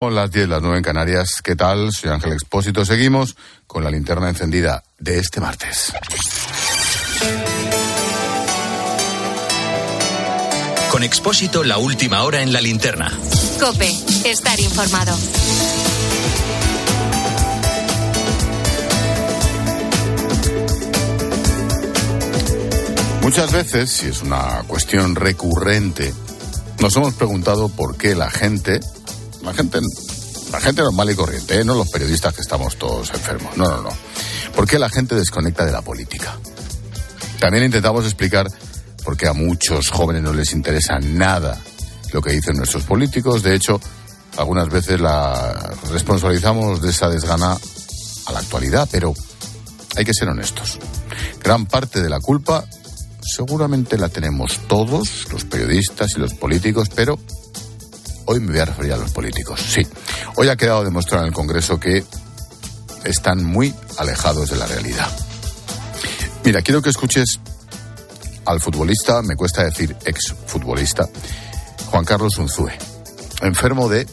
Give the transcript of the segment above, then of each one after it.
Son las 10, las 9 en Canarias. ¿Qué tal? Soy Ángel Expósito. Seguimos con la linterna encendida de este martes. Con Expósito, la última hora en la linterna. Cope, estar informado. Muchas veces, y es una cuestión recurrente, nos hemos preguntado por qué la gente, la gente, la gente normal y corriente, ¿eh? no los periodistas que estamos todos enfermos, no, no, no, por qué la gente desconecta de la política. También intentamos explicar por qué a muchos jóvenes no les interesa nada lo que dicen nuestros políticos. De hecho, algunas veces la responsabilizamos de esa desgana a la actualidad, pero hay que ser honestos. Gran parte de la culpa seguramente la tenemos todos, los periodistas y los políticos, pero hoy me voy a referir a los políticos. Sí, hoy ha quedado demostrado en el Congreso que están muy alejados de la realidad. Mira, quiero que escuches al futbolista, me cuesta decir exfutbolista, Juan Carlos Unzúe, enfermo de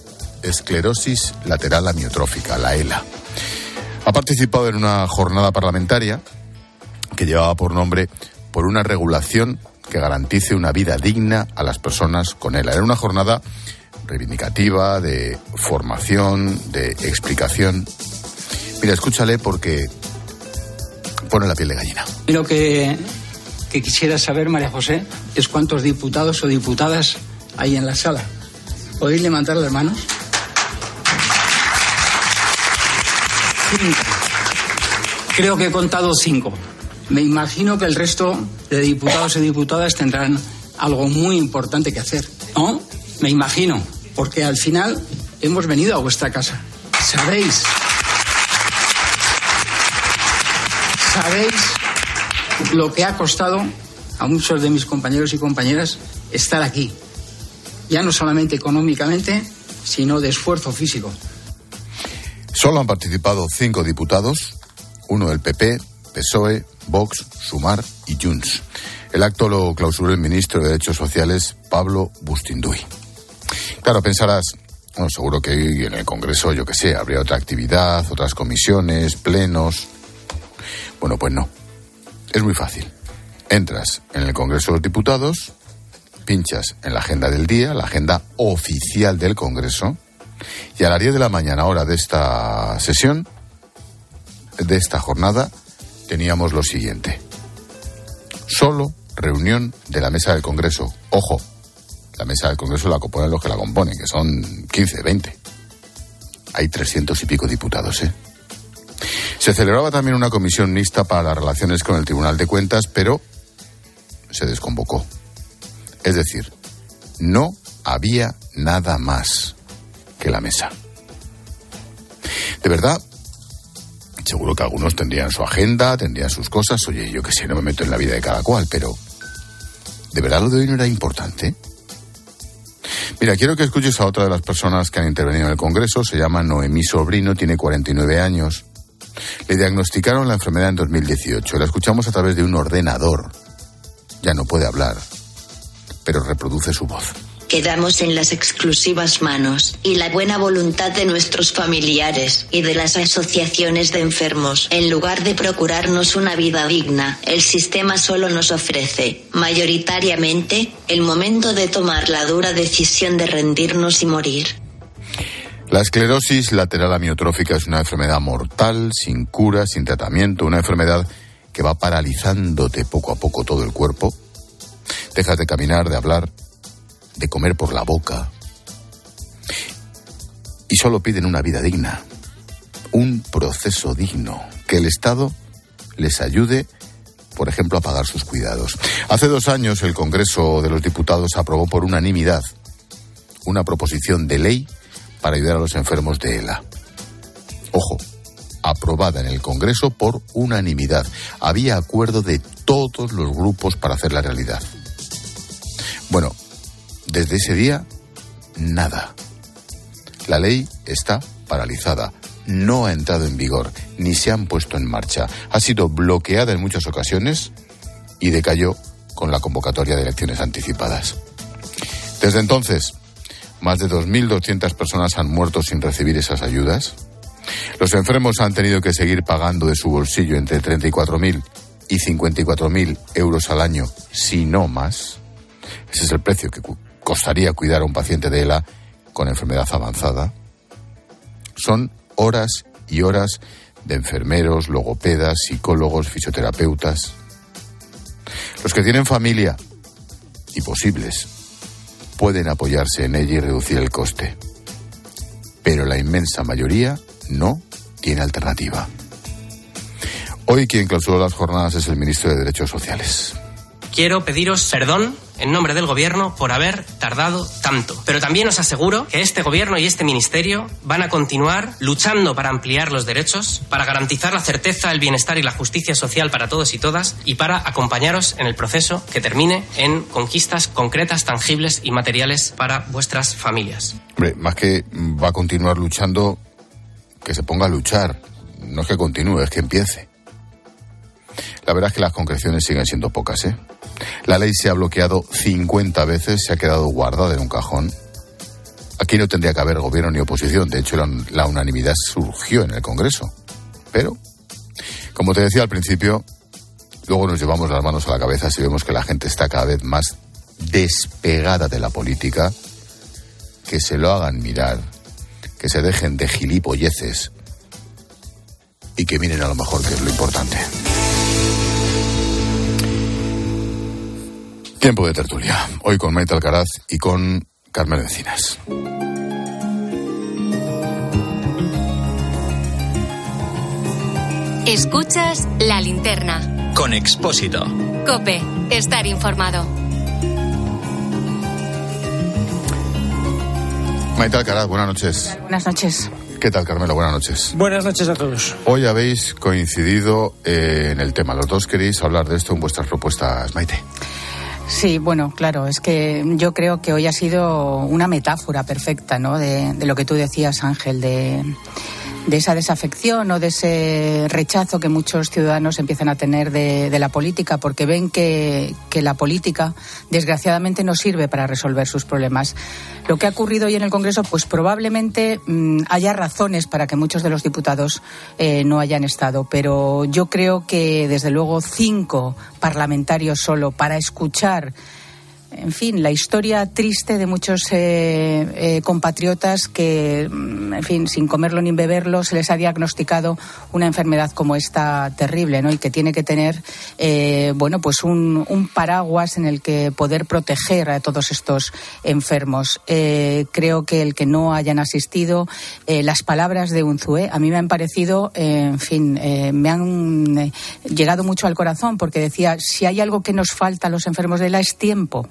esclerosis lateral amiotrófica, la ELA. Ha participado en una jornada parlamentaria que llevaba por nombre por una regulación que garantice una vida digna a las personas con ELA. Era una jornada reivindicativa, de formación, de explicación. Mira, escúchale porque pone la piel de gallina. Lo que, que quisiera saber, María José, es cuántos diputados o diputadas hay en la sala. ¿Podéis levantar las manos? Cinco. Creo que he contado cinco. Me imagino que el resto de diputados y diputadas tendrán algo muy importante que hacer. ¿No? Me imagino. Porque al final hemos venido a vuestra casa. Sabéis. Sabéis lo que ha costado a muchos de mis compañeros y compañeras estar aquí. Ya no solamente económicamente, sino de esfuerzo físico. Solo han participado cinco diputados, uno del PP, PSOE, Vox, Sumar y Junts. El acto lo clausuró el ministro de Derechos Sociales, Pablo Bustinduy. Claro, pensarás, bueno, seguro que en el Congreso, yo que sé, habría otra actividad, otras comisiones, plenos. Bueno, pues no. Es muy fácil. Entras en el Congreso de los Diputados, pinchas en la agenda del día, la agenda oficial del Congreso, y a las 10 de la mañana, hora de esta sesión, de esta jornada, teníamos lo siguiente. Solo reunión de la mesa del Congreso. Ojo, la mesa del Congreso la componen los que la componen, que son 15, 20. Hay 300 y pico diputados, ¿eh? Se celebraba también una comisión mixta para las relaciones con el Tribunal de Cuentas, pero se desconvocó. Es decir, no había nada más que la mesa. De verdad, seguro que algunos tendrían su agenda, tendrían sus cosas. Oye, yo que sé, no me meto en la vida de cada cual, pero ¿de verdad lo de hoy no era importante? Mira, quiero que escuches a otra de las personas que han intervenido en el Congreso. Se llama Noemí Sobrino, tiene 49 años. Le diagnosticaron la enfermedad en 2018. La escuchamos a través de un ordenador. Ya no puede hablar, pero reproduce su voz. Quedamos en las exclusivas manos y la buena voluntad de nuestros familiares y de las asociaciones de enfermos. En lugar de procurarnos una vida digna, el sistema solo nos ofrece, mayoritariamente, el momento de tomar la dura decisión de rendirnos y morir. La esclerosis lateral amiotrófica es una enfermedad mortal, sin cura, sin tratamiento, una enfermedad que va paralizándote poco a poco todo el cuerpo. Dejas de caminar, de hablar, de comer por la boca. Y solo piden una vida digna, un proceso digno, que el Estado les ayude, por ejemplo, a pagar sus cuidados. Hace dos años el Congreso de los Diputados aprobó por unanimidad una proposición de ley para ayudar a los enfermos de ELA. Ojo, aprobada en el Congreso por unanimidad. Había acuerdo de todos los grupos para hacer la realidad. Bueno, desde ese día, nada. La ley está paralizada, no ha entrado en vigor, ni se han puesto en marcha. Ha sido bloqueada en muchas ocasiones y decayó con la convocatoria de elecciones anticipadas. Desde entonces, más de 2.200 personas han muerto sin recibir esas ayudas. Los enfermos han tenido que seguir pagando de su bolsillo entre 34.000 y 54.000 euros al año, si no más. Ese es el precio que costaría cuidar a un paciente de ELA con enfermedad avanzada. Son horas y horas de enfermeros, logopedas, psicólogos, fisioterapeutas. Los que tienen familia y posibles pueden apoyarse en ella y reducir el coste. Pero la inmensa mayoría no tiene alternativa. Hoy quien clausuró las jornadas es el ministro de Derechos Sociales. Quiero pediros perdón en nombre del Gobierno por haber tardado tanto. Pero también os aseguro que este Gobierno y este Ministerio van a continuar luchando para ampliar los derechos, para garantizar la certeza, el bienestar y la justicia social para todos y todas y para acompañaros en el proceso que termine en conquistas concretas, tangibles y materiales para vuestras familias. Hombre, más que va a continuar luchando, que se ponga a luchar. No es que continúe, es que empiece. La verdad es que las concreciones siguen siendo pocas, ¿eh? La ley se ha bloqueado 50 veces, se ha quedado guardada en un cajón. Aquí no tendría que haber gobierno ni oposición, de hecho la, unanimidad surgió en el Congreso. Pero, como te decía al principio, luego nos llevamos las manos a la cabeza si vemos que la gente está cada vez más despegada de la política, que se lo hagan mirar, que se dejen de gilipolleces y que miren a lo mejor que es lo importante. Tiempo de tertulia. Hoy con Maite Alcaraz y con Carmen Encinas. Escuchas la linterna. Con Expósito. Cope, estar informado. Maite Alcaraz, buenas noches. Buenas noches. ¿Qué tal, Carmelo? Buenas noches. Buenas noches a todos. Hoy habéis coincidido eh, en el tema. Los dos queréis hablar de esto en vuestras propuestas, Maite. Sí, bueno, claro, es que yo creo que hoy ha sido una metáfora perfecta, ¿no? De, de lo que tú decías, Ángel, de de esa desafección o de ese rechazo que muchos ciudadanos empiezan a tener de, la política porque ven que, la política desgraciadamente no sirve para resolver sus problemas. Lo que ha ocurrido hoy en el Congreso, pues probablemente mm, haya razones para que muchos de los diputados eh, no hayan estado, pero yo creo que desde luego cinco parlamentarios solo para escuchar en fin, la historia triste de muchos eh, eh, compatriotas que, mm, en fin, sin comerlo ni beberlo, se les ha diagnosticado una enfermedad como esta terrible, ¿no? Y que tiene que tener, eh, bueno, pues un, paraguas en el que poder proteger a todos estos enfermos. creo que el que no hayan asistido, las palabras de Unzué, a mí me han parecido, en fin, me han llegado mucho al corazón porque decía, si hay algo que nos falta a los enfermos de la es tiempo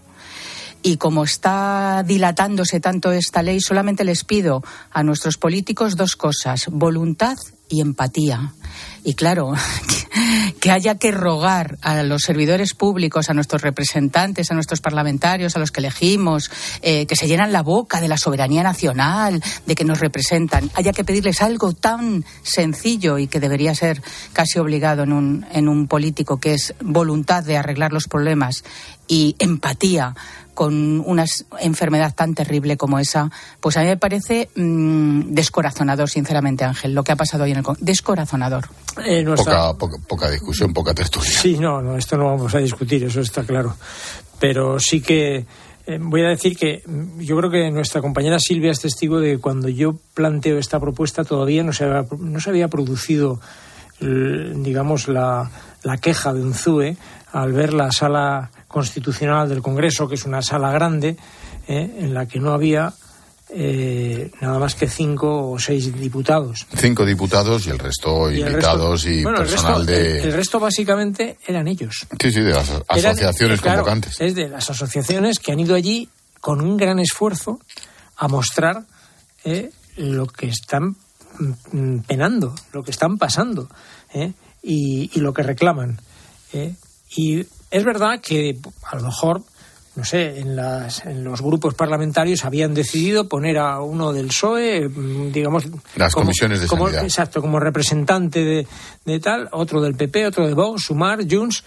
y como está dilatándose tanto esta ley, solamente les pido a nuestros políticos dos cosas, voluntad y empatía. Y claro, que haya que rogar a los servidores públicos, a nuestros representantes, a nuestros parlamentarios, a los que elegimos, eh, que se llenan la boca de la soberanía nacional, de que nos representan, haya que pedirles algo tan sencillo y que debería ser casi obligado en un, en un político, que es voluntad de arreglar los problemas y empatía con una enfermedad tan terrible como esa, pues a mí me parece mm, descorazonador, sinceramente, Ángel, lo que ha pasado hoy en el Descorazonador. Eh, poca, poca, discusión, poca tertulia. Sí, no, no, esto no vamos a discutir, eso está claro. Pero sí que eh, voy a decir que mm, yo creo que nuestra compañera Silvia es testigo de que cuando yo planteo esta propuesta todavía no se había, no se había producido, digamos, la, la queja de Unzue al ver la sala constitucional del Congreso, que es una sala grande, eh, en la que no había eh, nada más que cinco o seis diputados. Cinco diputados y el resto invitados y personal de. El, resto básicamente eran ellos. Sí, sí, de las asociaciones convocantes. Es de las asociaciones que han ido allí con un gran esfuerzo a mostrar eh, lo que están mm, penando, lo que están pasando y, y, lo que reclaman. y es verdad que a lo mejor, no sé, en, las, en los grupos parlamentarios habían decidido poner a uno del PSOE, mm, digamos... Las comisiones de como, Exacto, como representante de, de, tal, otro del PP, otro de Vox, Sumar, Junts...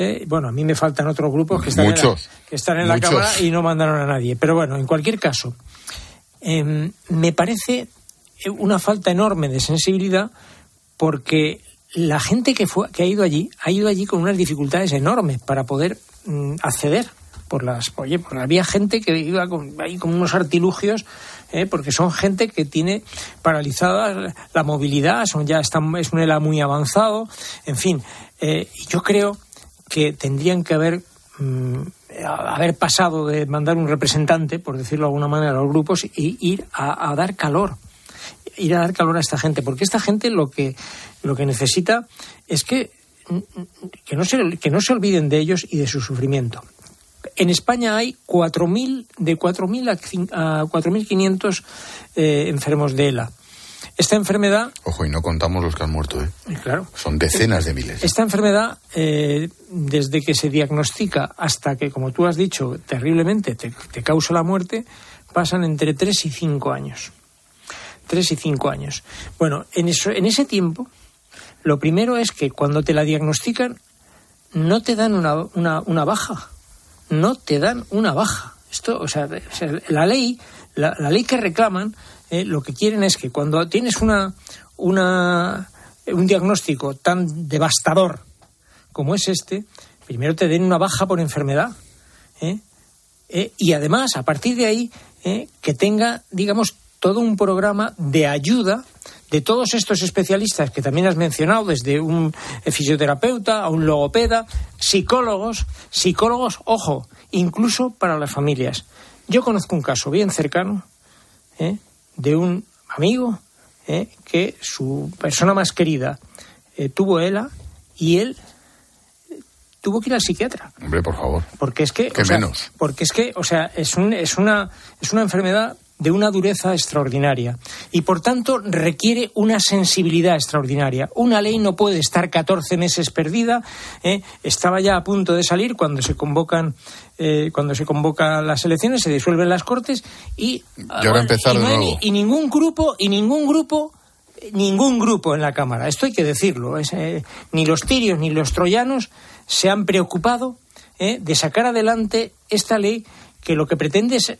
Eh, bueno, a mí me faltan otros grupos que están, en la, que están en la Cámara y no mandaron a nadie. Pero bueno, en cualquier caso, em, me parece una falta enorme de sensibilidad porque la gente que, fue, que ha ido allí ha ido allí con unas dificultades enormes para poder mm, acceder por las oye porque había gente que iba con, ahí con unos artilugios ¿eh? porque son gente que tiene paralizada la movilidad son ya están es un ELA muy avanzado en fin eh, yo creo que tendrían que haber mm, haber pasado de mandar un representante por decirlo de alguna manera a los grupos y ir a dar calor ir a dar calor a esta gente, porque esta gente lo que, lo que necesita es que, que, no se, que no se olviden de ellos y de su sufrimiento. En España hay 4.000, de 4.000 a 4.500 eh, enfermos de ELA. Esta enfermedad. Ojo, y no contamos los que han muerto, ¿eh? Claro. Son decenas de miles. Esta enfermedad, eh, desde que se diagnostica hasta que, como tú has dicho, terriblemente te, te causa la muerte, pasan entre 3 y 5 años tres y cinco años. Bueno, en, eso, en ese tiempo, lo primero es que cuando te la diagnostican, no te dan una, una, baja. No te dan una baja. Esto, o sea, la ley, la, ley que reclaman, eh, lo que quieren es que cuando tienes una, una, un diagnóstico tan devastador como es este, primero te den una baja por enfermedad. ¿eh? Eh, y además, a partir de ahí, que tenga, digamos, todo un programa de ayuda de todos estos especialistas que también has mencionado, desde un fisioterapeuta a un logopeda, psicólogos, psicólogos, ojo, incluso para las familias. Yo conozco un caso bien cercano ¿eh? de un amigo ¿eh? que su persona más querida eh, tuvo ELA y él tuvo que ir al psiquiatra. Hombre, por favor. Porque es que, ¿Qué menos? porque es que, o sea, es un, es una es una enfermedad de una dureza extraordinaria y por tanto requiere una sensibilidad extraordinaria. Una ley no puede estar 14 meses perdida. ¿eh? Estaba ya a punto de salir cuando se convocan eh, cuando se convocan las elecciones, se disuelven las cortes y, y, ningún grupo y ningún grupo ningún grupo en la cámara. Esto hay que decirlo. Eh, ni los tirios ni los troyanos se han preocupado de sacar adelante esta ley que lo que pretende es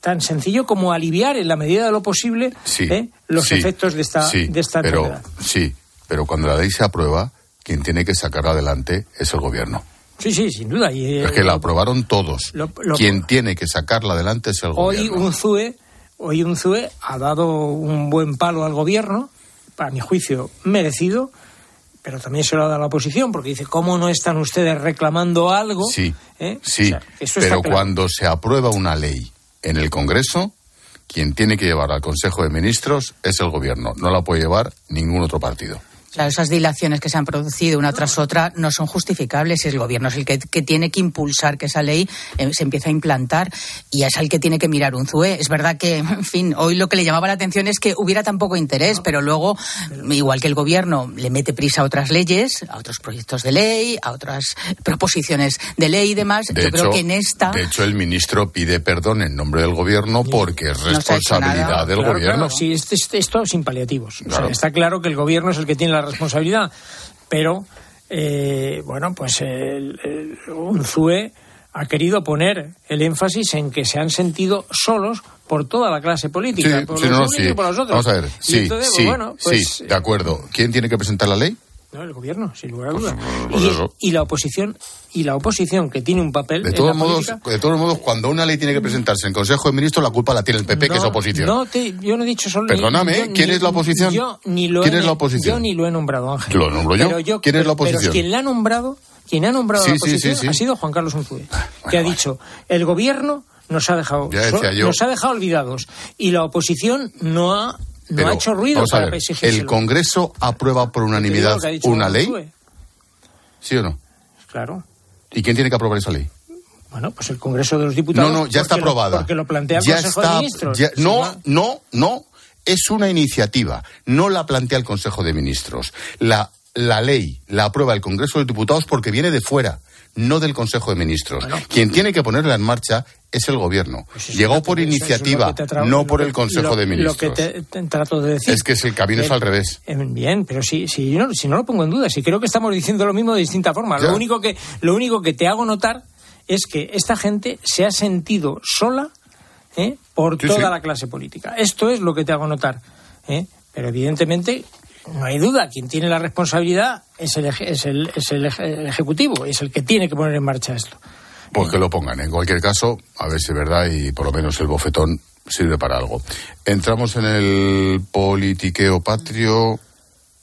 tan sencillo como aliviar en la medida de lo posible ¿eh? los efectos de esta, de esta pero, enfermedad. Sí, pero cuando la ley se aprueba, quien tiene que sacarla adelante es el gobierno. Sí, sí, sin duda. Y, es que la aprobaron todos. quien tiene que sacarla adelante es el gobierno. Un ZUE, hoy un ZUE ha dado un buen palo al gobierno, para mi juicio merecido, pero también se lo ha dado a la oposición, porque dice, ¿cómo no están ustedes reclamando algo? Sí, ¿Eh? sí, pero cuando se aprueba una ley en el Congreso, quien tiene que llevar al Consejo de Ministros es el Gobierno, no la puede llevar ningún otro partido. Claro, esas dilaciones que se han producido una tras otra no son justificables. El gobierno es el que, tiene que impulsar que esa ley eh, se empiece a implantar y es el que tiene que mirar un ZUE. Es verdad que, en fin, hoy lo que le llamaba la atención es que hubiera tan poco interés, pero luego, igual que el gobierno le mete prisa a otras leyes, a otros proyectos de ley, a otras proposiciones de ley y demás, yo creo que en esta. De hecho, el ministro pide perdón en nombre del gobierno porque es responsabilidad del gobierno. sí, esto, sin paliativos. está claro que el gobierno es el que tiene la responsabilidad, pero eh, bueno, pues el, un ZUE ha querido poner el énfasis en que se han sentido solos por toda la clase política, por los y por los otros. Vamos a ver, sí, sí, pues, de acuerdo. ¿Quién tiene que presentar la ley? No, el gobierno, sin lugar a pues, dudas. Pues y, la oposición, y la oposición que tiene un papel. De todos modos, de todos modos, cuando una ley tiene que presentarse en Consejo de Ministros, la culpa la tiene el PP, que es oposición. No, yo no he dicho solo. Perdóname, ¿quién es la oposición? Yo ni lo ¿Quién he, es la oposición? Yo ni lo he nombrado, Ángel. Lo nombro yo. ¿Quién es la oposición? Pero quien la ha nombrado, quien ha nombrado la oposición ha sido Juan Carlos Unzué, ah, que ha dicho el gobierno nos ha dejado nos ha dejado olvidados y la oposición no ha no ha hecho ruido para El Congreso aprueba por unanimidad una ley. ¿Sí o no? Claro. ¿Y quién tiene que aprobar esa ley? Bueno, pues el Congreso de los Diputados. No, no, ya está aprobada. porque lo plantea el Consejo de Ministros. no, no, no. Es una iniciativa. No la plantea el Consejo de Ministros. La, la ley la aprueba el Congreso de los Diputados porque viene de fuera no del Consejo de Ministros. Quien tiene que ponerla en marcha es el Gobierno. Pues Llegó por iniciativa, no por el Consejo de Ministros. Lo que te, trato de decir. Es que el camino es al revés. Eh, bien, pero si, si, no, si no lo pongo en duda, si creo que estamos diciendo lo mismo de distinta forma. Lo único, que, lo único que te hago notar es que esta gente se ha sentido sola ¿eh? por toda la clase política. Esto es lo que te hago notar. ¿eh? Pero evidentemente no hay duda, quien tiene la responsabilidad es el, es el, es el, Ejecutivo, es el que tiene que poner en marcha esto. Pues que lo pongan. En cualquier caso, a ver si es verdad y por lo menos el bofetón sirve para algo. Entramos en el politiqueo patrio.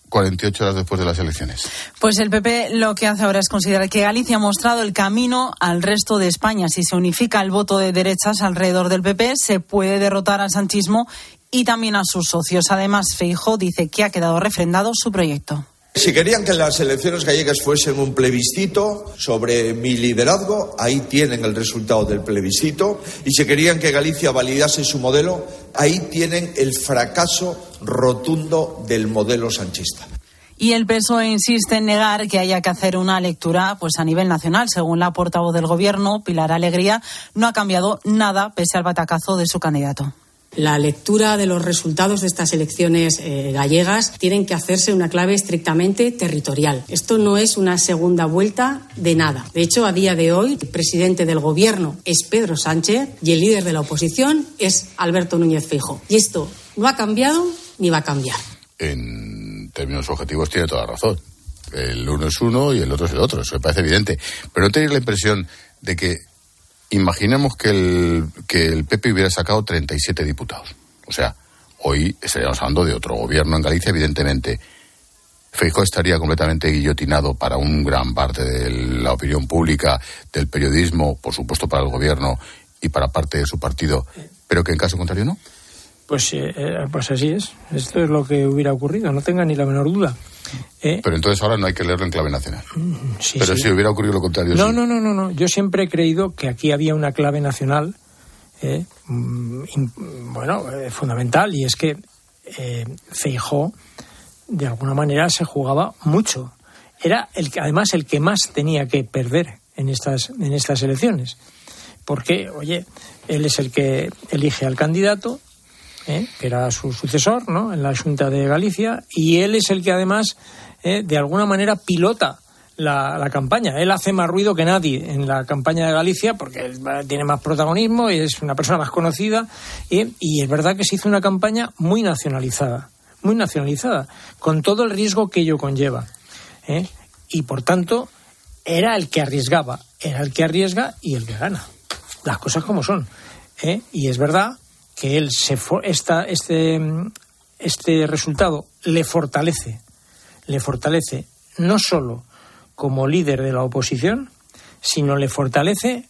48 horas después de las elecciones. Pues el PP lo que hace ahora es considerar que Galicia ha mostrado el camino al resto de España. Si se unifica el voto de derechas alrededor del PP, se puede derrotar al sanchismo y también a sus socios. Además, Feijóo dice que ha quedado refrendado su proyecto. Si querían que las elecciones gallegas fuesen un plebiscito sobre mi liderazgo, ahí tienen el resultado del plebiscito. Y si querían que Galicia validase su modelo, ahí tienen el fracaso rotundo del modelo sanchista. Y el PSOE insiste en negar que haya que hacer una lectura pues a nivel nacional. Según la portavoz del Gobierno, Pilar Alegría, no ha cambiado nada pese al batacazo de su candidato. La lectura de los resultados de estas elecciones eh, gallegas tienen que hacerse una clave estrictamente territorial. Esto no es una segunda vuelta de nada. De hecho, a día de hoy, el presidente del Gobierno es Pedro Sánchez y el líder de la oposición es Alberto Núñez Fijo. Y esto no ha cambiado ni va a cambiar. En términos objetivos tiene toda razón. El uno es uno y el otro es el otro. Eso me parece evidente. Pero no tenéis la impresión de que Imaginemos que el, que el PP hubiera sacado 37 diputados. O sea, hoy estaríamos hablando de otro gobierno en Galicia, evidentemente. Feijóo estaría completamente guillotinado para un gran parte de la opinión pública, del periodismo, por supuesto para el gobierno y para parte de su partido, pero que en caso contrario no. Pues, eh, eh, pues así es. Esto es lo que hubiera ocurrido, no tenga ni la menor duda. Eh, Pero entonces ahora no hay que leerlo en clave nacional. Mm, Pero si hubiera ocurrido lo contrario. No, no, no, no, no. Yo siempre he creído que aquí había una clave nacional, eh, mm, bueno, eh, fundamental, y es que Feijó, de alguna manera, se jugaba mucho. Era el que, además, el que más tenía que perder en estas, en estas elecciones. Porque, oye, él es el que elige al candidato, ¿eh? que era su sucesor ¿no? en la Junta de Galicia, y él es el que además, ¿eh? de alguna manera, pilota la, campaña. Él hace más ruido que nadie en la campaña de Galicia porque él tiene más protagonismo y es una persona más conocida. y es verdad que se hizo una campaña muy nacionalizada, muy nacionalizada, con todo el riesgo que ello conlleva. ¿eh? Y por tanto, era el que arriesgaba, era el que arriesga y el que gana. Las cosas como son. Y es verdad que él se esta, este, este resultado le fortalece, le fortalece no solo como líder de la oposición, sino le fortalece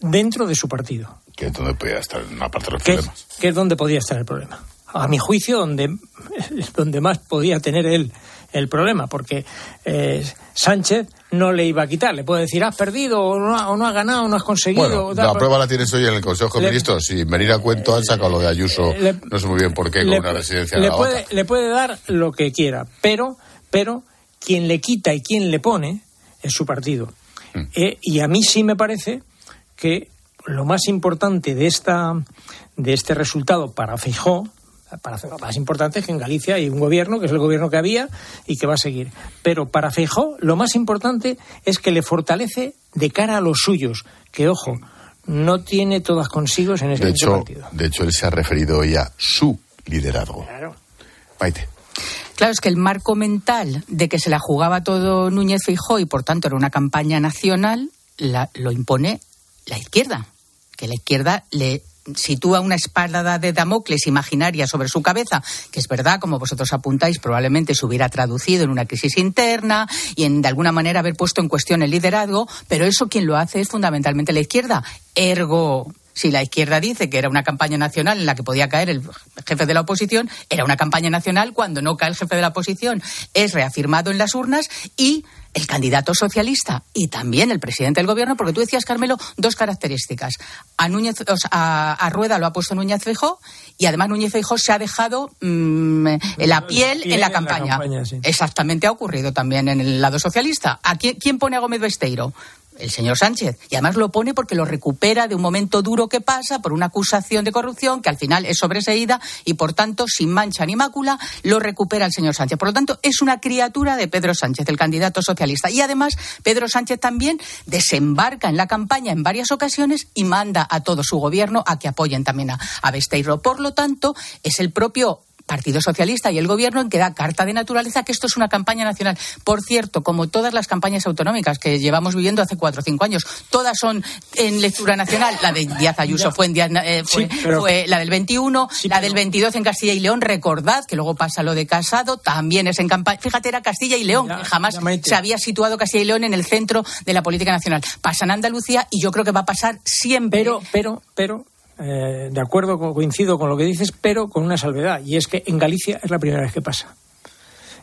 dentro de su partido. Que es donde podía estar una parte de los problemas. Que es donde podía estar el problema. A mi juicio, donde, donde más podía tener él el problema, porque eh, Sánchez no le iba a quitar. Le puede decir, has perdido o no, o no has ganado, no has conseguido. Bueno, la prueba la tienes hoy en el Consejo de Ministros. Si venir a cuento han sacado lo de Ayuso, no sé muy bien por qué, con una residencia le puede, le puede dar lo que quiera, pero, pero quien le quita y quien le pone es su partido. Hmm. Eh, y a mí sí me parece que lo más importante de, esta, de este resultado para Fijó para hacer lo más importante es que en Galicia hay un gobierno, que es el gobierno que había y que va a seguir. Pero para Feijó, lo más importante es que le fortalece de cara a los suyos, que, ojo, no tiene todas consigo en ese, de hecho, partido. De hecho, él se ha referido hoy a su liderazgo. Claro. Maite. Claro, es que el marco mental de que se la jugaba todo Núñez Feijó y por tanto era una campaña nacional, lo impone la izquierda. Que la izquierda le sitúa una espada de Damocles imaginaria sobre su cabeza, que es verdad, como vosotros apuntáis, probablemente se hubiera traducido en una crisis interna y en de alguna manera haber puesto en cuestión el liderazgo, pero eso quien lo hace es fundamentalmente la izquierda. Ergo, si la izquierda dice que era una campaña nacional en la que podía caer el jefe de la oposición, era una campaña nacional cuando no cae el jefe de la oposición, es reafirmado en las urnas y el candidato socialista y también el presidente del gobierno, porque tú decías, Carmelo, dos características. A, Núñez, a, Rueda lo ha puesto Núñez Feijó y además Núñez Feijó se ha dejado mm, la piel en la campaña. Exactamente ha ocurrido también en el lado socialista. ¿A quién, quién pone a Gómez Besteiro? El señor Sánchez. Y además lo pone porque lo recupera de un momento duro que pasa por una acusación de corrupción que al final es sobreseída y por tanto, sin mancha ni mácula, lo recupera el señor Sánchez. Por lo tanto, es una criatura de Pedro Sánchez, el candidato socialista. Y además, Pedro Sánchez también desembarca en la campaña en varias ocasiones y manda a todo su gobierno a que apoyen también a, Besteiro. Por lo tanto, es el propio Partido Socialista y el Gobierno en que da carta de naturaleza que esto es una campaña nacional. Por cierto, como todas las campañas autonómicas que llevamos viviendo hace cuatro o cinco años, todas son en lectura nacional. La de Díaz Ayuso fue, en Díaz, eh, fue, fue, la del 21, la del 22 en Castilla y León. Recordad que luego pasa lo de Casado, también es en campaña. Fíjate, era Castilla y León, que jamás se había situado Castilla y León en el centro de la política nacional. Pasa en Andalucía y yo creo que va a pasar siempre. Pero, pero, pero, eh, de acuerdo, coincido con lo que dices, pero con una salvedad, y es que en Galicia es la primera vez que pasa.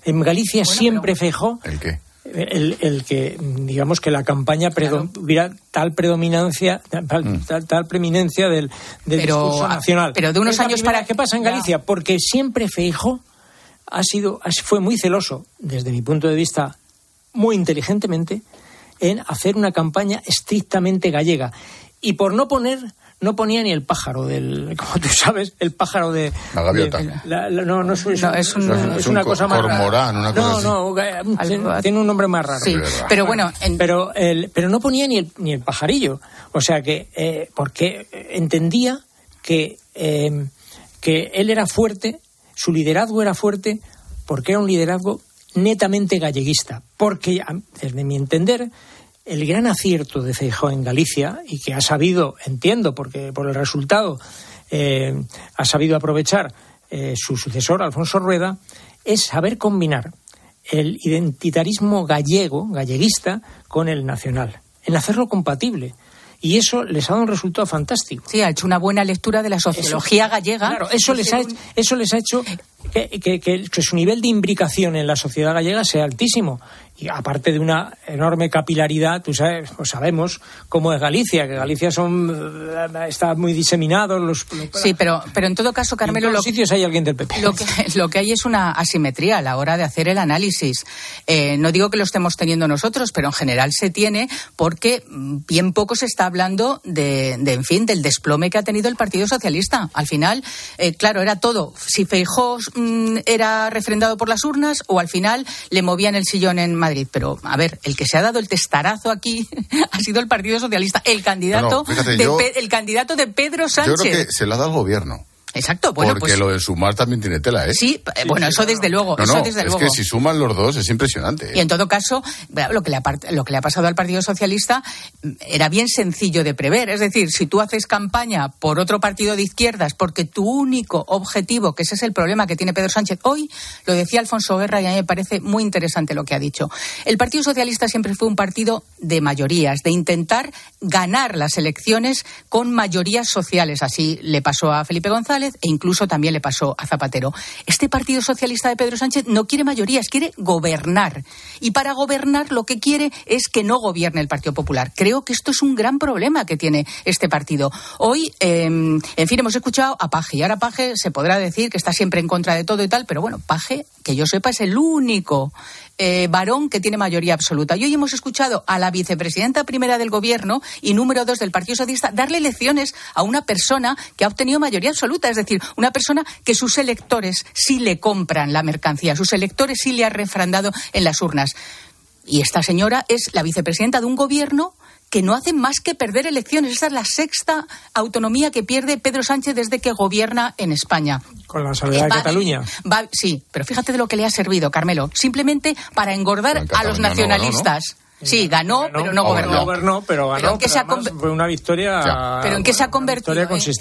En Galicia siempre fijó ¿El qué? El, que, digamos, que la campaña hubiera tal predominancia, tal, Mm. tal, tal preeminencia del, del Pero, discurso nacional. pero de unos Es años para- ¿Qué pasa en Ya. Galicia? Porque siempre Feijó ha sido, fue muy celoso, desde mi punto de vista, muy inteligentemente, en hacer una campaña estrictamente gallega. Y por no poner, no ponía ni el pájaro del, como tú sabes, el pájaro de... La gaviota. de- la- la- no, no es, es- No, es un- es es un una co- cosa más rara. cormorán, una cosa no, así. no, tiene, un nombre más raro. Sí, pero bueno, en- Pero, el, pero no ponía ni el, ni el pajarillo. O sea que, eh, porque entendía que, eh, que él era fuerte, su liderazgo era fuerte, porque era un liderazgo netamente galleguista. Porque, desde mi entender, el gran acierto de Feijóo en Galicia, y que ha sabido, entiendo, porque por el resultado eh, ha sabido aprovechar eh, su sucesor, Alfonso Rueda, es saber combinar el identitarismo gallego, galleguista, con el nacional, en hacerlo compatible. Y eso les ha dado un resultado fantástico. Sí, ha hecho una buena lectura de la sociología gallega. Claro, eso les, ha, hecho- eso les ha hecho que- que su nivel de imbricación en la sociedad gallega sea altísimo. Y aparte de una enorme capilaridad, tú sabes, pues sabemos cómo es Galicia, que Galicia son eh, está muy diseminado. Los, Sí, pero, pero en todo caso, en Carmelo, todos lo, los sitios hay alguien del PP. Lo que, lo que hay es una asimetría a la hora de hacer el análisis. Eh, no digo que lo estemos teniendo nosotros, pero en general se tiene porque mm, bien poco se está hablando de, de, en fin, del desplome que ha tenido el Partido Socialista. Al final, eh, claro, era todo. Si Feijó mm, era refrendado por las urnas o al final le movían el sillón en Madrid. Pero, a ver, el que se ha dado el testarazo aquí ha sido el Partido Socialista, el candidato, No, no, fíjate, de, yo- el candidato de Pedro Yo Sánchez. creo que se la da al gobierno. Exacto, bueno, porque pues lo de sumar también tiene tela, ¿eh? sí, eh, bueno, eso desde luego, No, eso no, desde es luego. que si suman los dos es impresionante. ¿eh? Y en todo caso, lo que, le ha, lo que le ha pasado al Partido Socialista mm, era bien sencillo de prever. Es decir, si tú haces campaña por otro partido de izquierdas, porque tu único objetivo, que ese es el problema que tiene Pedro Sánchez, hoy lo decía Alfonso Guerra y a mí me parece muy interesante lo que ha dicho. El Partido Socialista siempre fue un partido de mayorías, de intentar ganar las elecciones con mayorías sociales. Así le pasó a Felipe González e incluso también le pasó a Zapatero. Este Partido Socialista de Pedro Sánchez no quiere mayorías, quiere gobernar. Y para gobernar lo que quiere es que no gobierne el Partido Popular. Creo que esto es un gran problema que tiene este partido. Hoy, eh, en fin, hemos escuchado a Paje y ahora Paje se podrá decir que está siempre en contra de todo y tal, pero bueno, Paje, que yo sepa, es el único eh, varón que tiene mayoría absoluta. Y hoy hemos escuchado a la vicepresidenta primera del gobierno y número dos del Partido Socialista darle lecciones a una persona que ha obtenido mayoría absoluta, es decir, una persona que sus electores sí le compran la mercancía, sus electores sí le ha refrendado en las urnas. Y esta señora es la vicepresidenta de un gobierno que no hace más que perder elecciones. Esta es la sexta autonomía que pierde Pedro Sánchez desde que gobierna en España. Con la soledad Eh, de va- Cataluña. va- sí, pero fíjate de lo que le ha servido, Carmelo. Simplemente para engordar a los no nacionalistas. Sí, ganó, pero no gobernó. No gobernó, pero ganó. Pero ¿en qué se ha además conver- fue una victoria. Ya. Pero ¿en qué se ha convertido?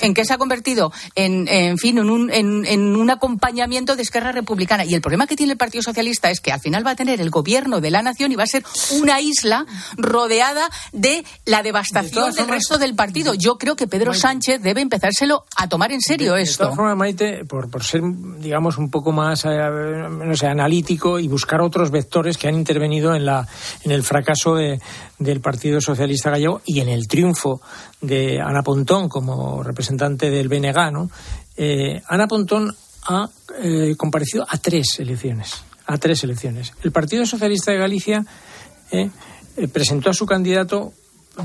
¿En, qué se ha convertido? En, en fin, en un, en, en un acompañamiento de Esquerra Republicana. Y el problema que tiene el Partido Socialista es que al final va a tener el gobierno de la nación y va a ser una isla rodeada de la devastación del formas- resto del partido. Yo creo que Pedro Sánchez debe empezárselo a tomar en serio De- de esto. todas formas, Maite, por, por ser, digamos, un poco más, eh, no sé, analítico y buscar otros vectores que han intervenido en, la, en el fracaso de- del Partido Socialista Gallego y en el triunfo de Ana Pontón como representante del BNG, ¿no? Eh, Ana Pontón ha eh, comparecido a tres elecciones. A tres elecciones. El Partido Socialista de Galicia eh, eh, presentó a su candidato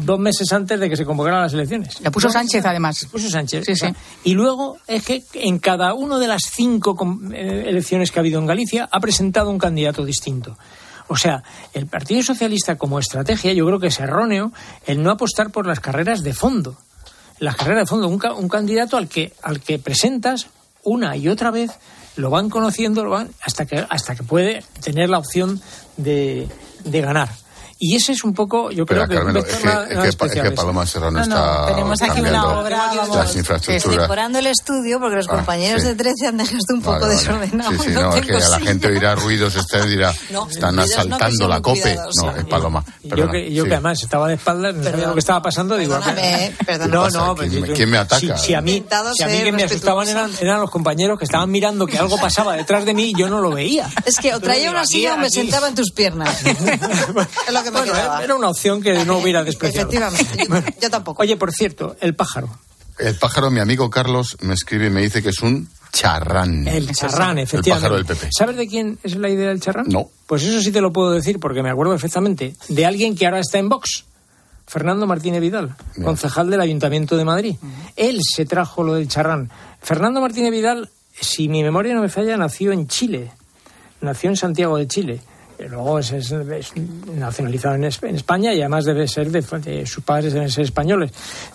dos meses antes de que se convocaran las elecciones. La puso Sánchez, además. Puso Sánchez. Sí, sí. Y luego es que en cada una de las cinco eh, elecciones que ha habido en Galicia ha presentado un candidato distinto. O sea, el Partido Socialista como estrategia yo creo que es erróneo el no apostar por las carreras de fondo. Las carreras de fondo, un, un candidato al que, al que presentas una y otra vez, lo van conociendo lo van, hasta, que, hasta que puede tener la opción de, de ganar. Y ese es un poco, yo Pero, creo que... Carmelo, un es que, es que es que. Paloma Serrano No, no, está tenemos aquí una obra, vamos, las infraestructuras. Decorando el estudio porque los Ah, compañeros sí. de 13 han dejado un poco Vale, vale. desordenado. Sí, sí, no, es que la gente oirá ruidos y dirá, No, están no, que asaltando la cope. cuidadosos. No, es Paloma. Perdona, yo que, yo sí. que además estaba de espaldas, no sabía lo que estaba pasando, digo... Perdóname, perdóname. No, no, pues ¿Quién yo- me- quién me ataca? Si, si a mí, si a mí ser que me asustaban eran, los compañeros que estaban mirando que algo pasaba detrás de mí y yo no lo veía. Es que o traía una silla o me sentaba en tus piernas. que me Bueno, quedaba. era una opción que no hubiera despreciado. Efectivamente. Yo, yo tampoco. Oye, por cierto, el pájaro. El pájaro, mi amigo Carlos, me escribe y me dice que es un charrán. El charrán, El efectivamente. pájaro del PP. ¿Sabes de quién es la idea del charrán? No. Pues eso sí te lo puedo decir porque me acuerdo perfectamente de alguien que ahora está en Vox. Fernando Martínez Vidal, Bien. concejal del Ayuntamiento de Madrid. Él se trajo lo del charrán. Fernando Martínez Vidal, si mi memoria no me falla, nació en Chile. Nació en Santiago de Chile. Eh, Luego es, nacionalizado en España y además debe ser de, de- sus padres deben ser españoles.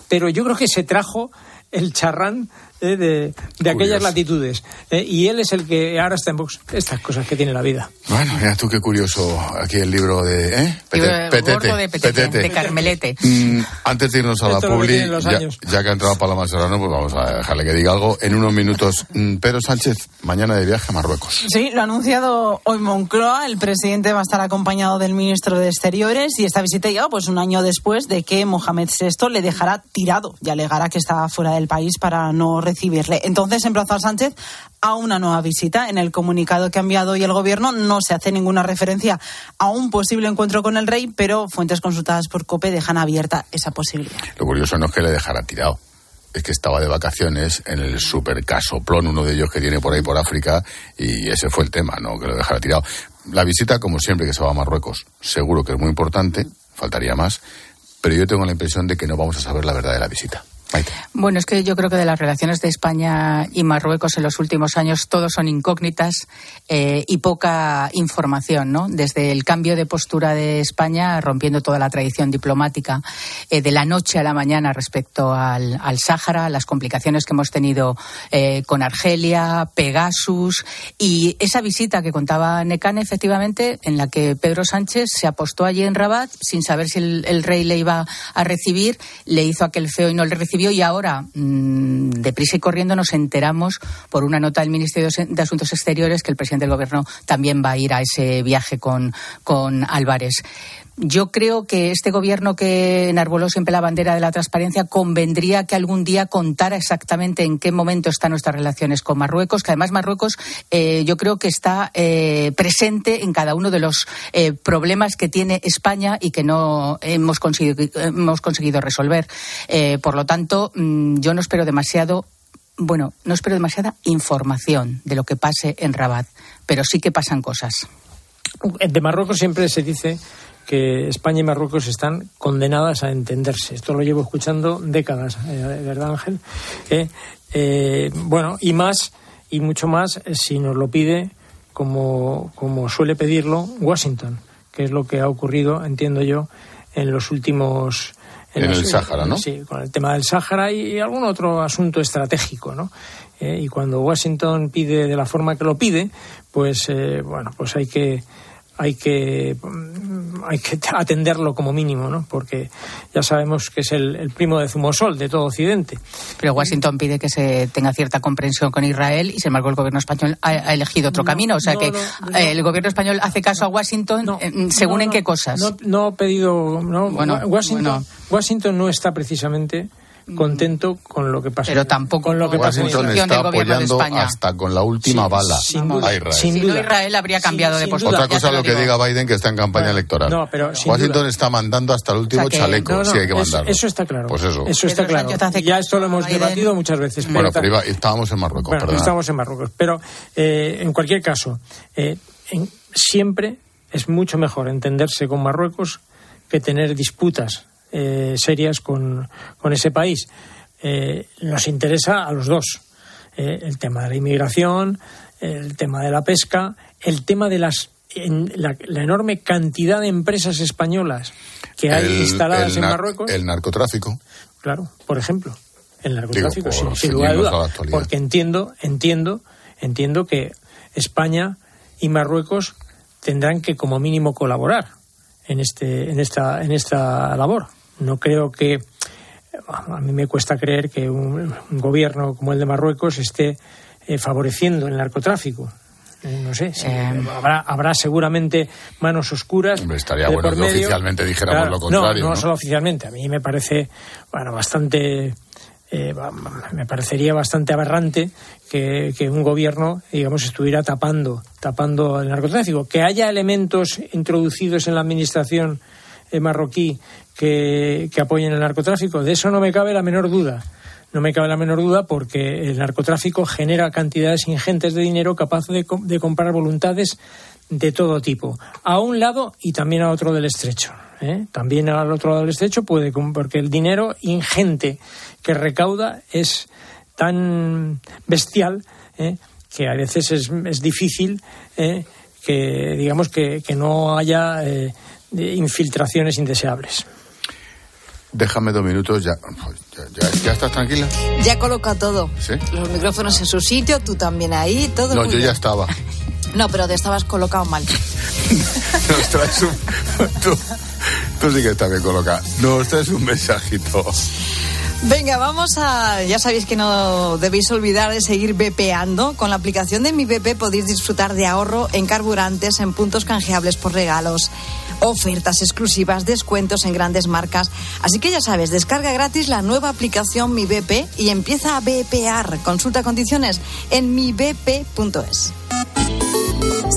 Pero yo creo que se trajo el charrán eh, de, de aquellas latitudes. eh, y él es el que ahora está en Vox. Estas cosas que tiene la vida. Bueno, mira tú qué curioso aquí el libro de... ¿eh? Petete, gordo de Petete, petete. de Carmelete. Mm, antes de irnos a la publi, ya, ya que ha entrado Paloma Serrano, pues vamos a dejarle que diga algo en unos minutos. Mm, Pedro Sánchez, mañana de viaje a Marruecos. Sí, lo ha anunciado hoy Moncloa. El presidente va a estar acompañado del ministro de Exteriores y esta visita llega pues un año después de que Mohamed VI le dejará tirado y alegará que está fuera del país para no recibirle. Entonces emplazó a Sánchez a una nueva visita. En el comunicado que ha enviado hoy el gobierno no se hace ninguna referencia a un posible encuentro con el rey, pero fuentes consultadas por COPE dejan abierta esa posibilidad. Lo curioso no es que le dejara tirado. Es que estaba de vacaciones en el super casoplón, uno de ellos que tiene por ahí por África, y ese fue el tema, ¿no? Que lo dejara tirado. La visita, como siempre que se va a Marruecos, seguro que es muy importante, faltaría más, pero yo tengo la impresión de que no vamos a saber la verdad de la visita. Bueno, es que yo creo que de las relaciones de España y Marruecos en los últimos años todos son incógnitas eh, y poca información, ¿no? Desde el cambio de postura de España, rompiendo toda la tradición diplomática, eh, de la noche a la mañana respecto al, al Sáhara, las complicaciones que hemos tenido eh, con Argelia, Pegasus y esa visita que contaba Necane, efectivamente, en la que Pedro Sánchez se apostó allí en Rabat sin saber si el, el rey le iba a recibir, le hizo aquel feo y no le recibió y ahora, mm, deprisa y corriendo, nos enteramos por una nota del Ministerio de Asuntos Exteriores que el presidente del Gobierno también va a ir a ese viaje con, con Álvarez. Yo creo que este gobierno que enarboló siempre la bandera de la transparencia convendría que algún día contara exactamente en qué momento están nuestras relaciones con Marruecos, que además Marruecos eh, yo creo que está eh, presente en cada uno de los eh, problemas que tiene España y que no hemos conseguido, hemos conseguido resolver. Eh, por lo tanto, mm, yo no espero demasiado bueno, no espero demasiada información de lo que pase en Rabat, pero sí que pasan cosas. De Marruecos siempre se dice que España y Marruecos están condenadas a entenderse. Esto lo llevo escuchando décadas, eh, ¿verdad, Ángel? Eh, eh, bueno, y más, y mucho más, si nos lo pide, como, como suele pedirlo, Washington, que es lo que ha ocurrido, entiendo yo, en los últimos. En el Sáhara, ¿no? Sí, con el tema del Sáhara y algún otro asunto estratégico, ¿no? Eh, y cuando Washington pide de la forma que lo pide, pues eh, bueno, pues hay que hay que mm, hay que atenderlo como mínimo, ¿no? Porque ya sabemos que es el, el primo de Zumosol de todo Occidente. Pero Washington pide que se tenga cierta comprensión con Israel y, sin embargo, el gobierno español ha, ha elegido otro No, camino. O sea no, que no, eh, el gobierno español hace caso a Washington eh, según No, en qué cosas. No, no ha pedido. No, Bueno, Washington, bueno. Washington no está precisamente contento con lo que pasa. Pero tampoco con lo que Washington Israel. está de apoyando hasta con la última Sí, bala sin duda, a Israel. sin si no, duda. Israel habría cambiado Sin- de postura. Otra cosa lo que digo. diga Biden que está en campaña Bueno, electoral. no, pero sin Washington duda. está mandando hasta el último O sea que- chaleco, No, no, sí hay que eso- mandarlo. Eso, está claro. Pues eso. Eso está claro. Ya esto lo hemos Biden. debatido muchas veces. Bueno, pero iba- estábamos en Marruecos, Bueno, perdona. estamos en Marruecos. Pero eh, en cualquier caso, eh, en- siempre es mucho mejor entenderse con Marruecos que tener disputas eh, serias con, con, ese país. Eh, nos interesa a los dos. Eh, el tema de la inmigración, el tema de la pesca, el tema de las en la, la, enorme cantidad de empresas españolas que hay El- instaladas el en Marruecos. El narcotráfico. Claro, por ejemplo, el narcotráfico, Digo, sin, por sin lugar a duda. Porque entiendo, entiendo, entiendo que España y Marruecos tendrán que como mínimo colaborar en este, en esta, en esta labor. No creo que a mí me cuesta creer que un, un gobierno como el de Marruecos esté eh, favoreciendo el narcotráfico. Eh, no sé, sí, habrá, habrá seguramente manos oscuras. Estaría bueno por que oficialmente dijéramos Claro, lo contrario, No, no, ¿no? solo oficialmente. A mí me parece, bueno, bastante. eh, me parecería bastante aberrante que, que un gobierno, digamos, estuviera tapando, tapando el narcotráfico. Que haya elementos introducidos en la administración eh, marroquí que, apoyen el narcotráfico, de eso no me cabe la menor duda. No me cabe la menor duda porque el narcotráfico genera cantidades ingentes de dinero capaz de, co- de comprar voluntades de todo tipo, a un lado y también a otro del estrecho. ¿eh? También al otro lado del estrecho puede, porque el dinero ingente que recauda es tan bestial ¿eh? que a veces es, difícil ¿eh? que, digamos, que, no haya eh, infiltraciones indeseables. Déjame dos minutos, ya, ya, ya- ¿ya estás tranquila? Ya coloca todo. ¿Sí? Los micrófonos en su sitio, tú también ahí, todo No, yo ya estaba. No, pero te estabas colocado mal. Nos traes un... Tú, tú sí que estás bien colocada. Nos traes un mensajito. Venga, vamos a. Ya sabéis que no debéis olvidar de seguir bepeando. Con la aplicación de Mi BP podéis disfrutar de ahorro en carburantes, en puntos canjeables por regalos, ofertas exclusivas, descuentos en grandes marcas. Así que ya sabes, descarga gratis la nueva aplicación Mi BP y empieza a bepear. Consulta condiciones en mibp.es.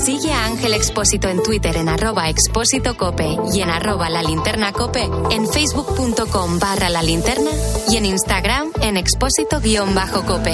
Sigue a Ángel Expósito en Twitter en arroba expósito cope y en arroba la linterna cope, en facebook.com barra la linterna y en Instagram en expósito guion bajo cope.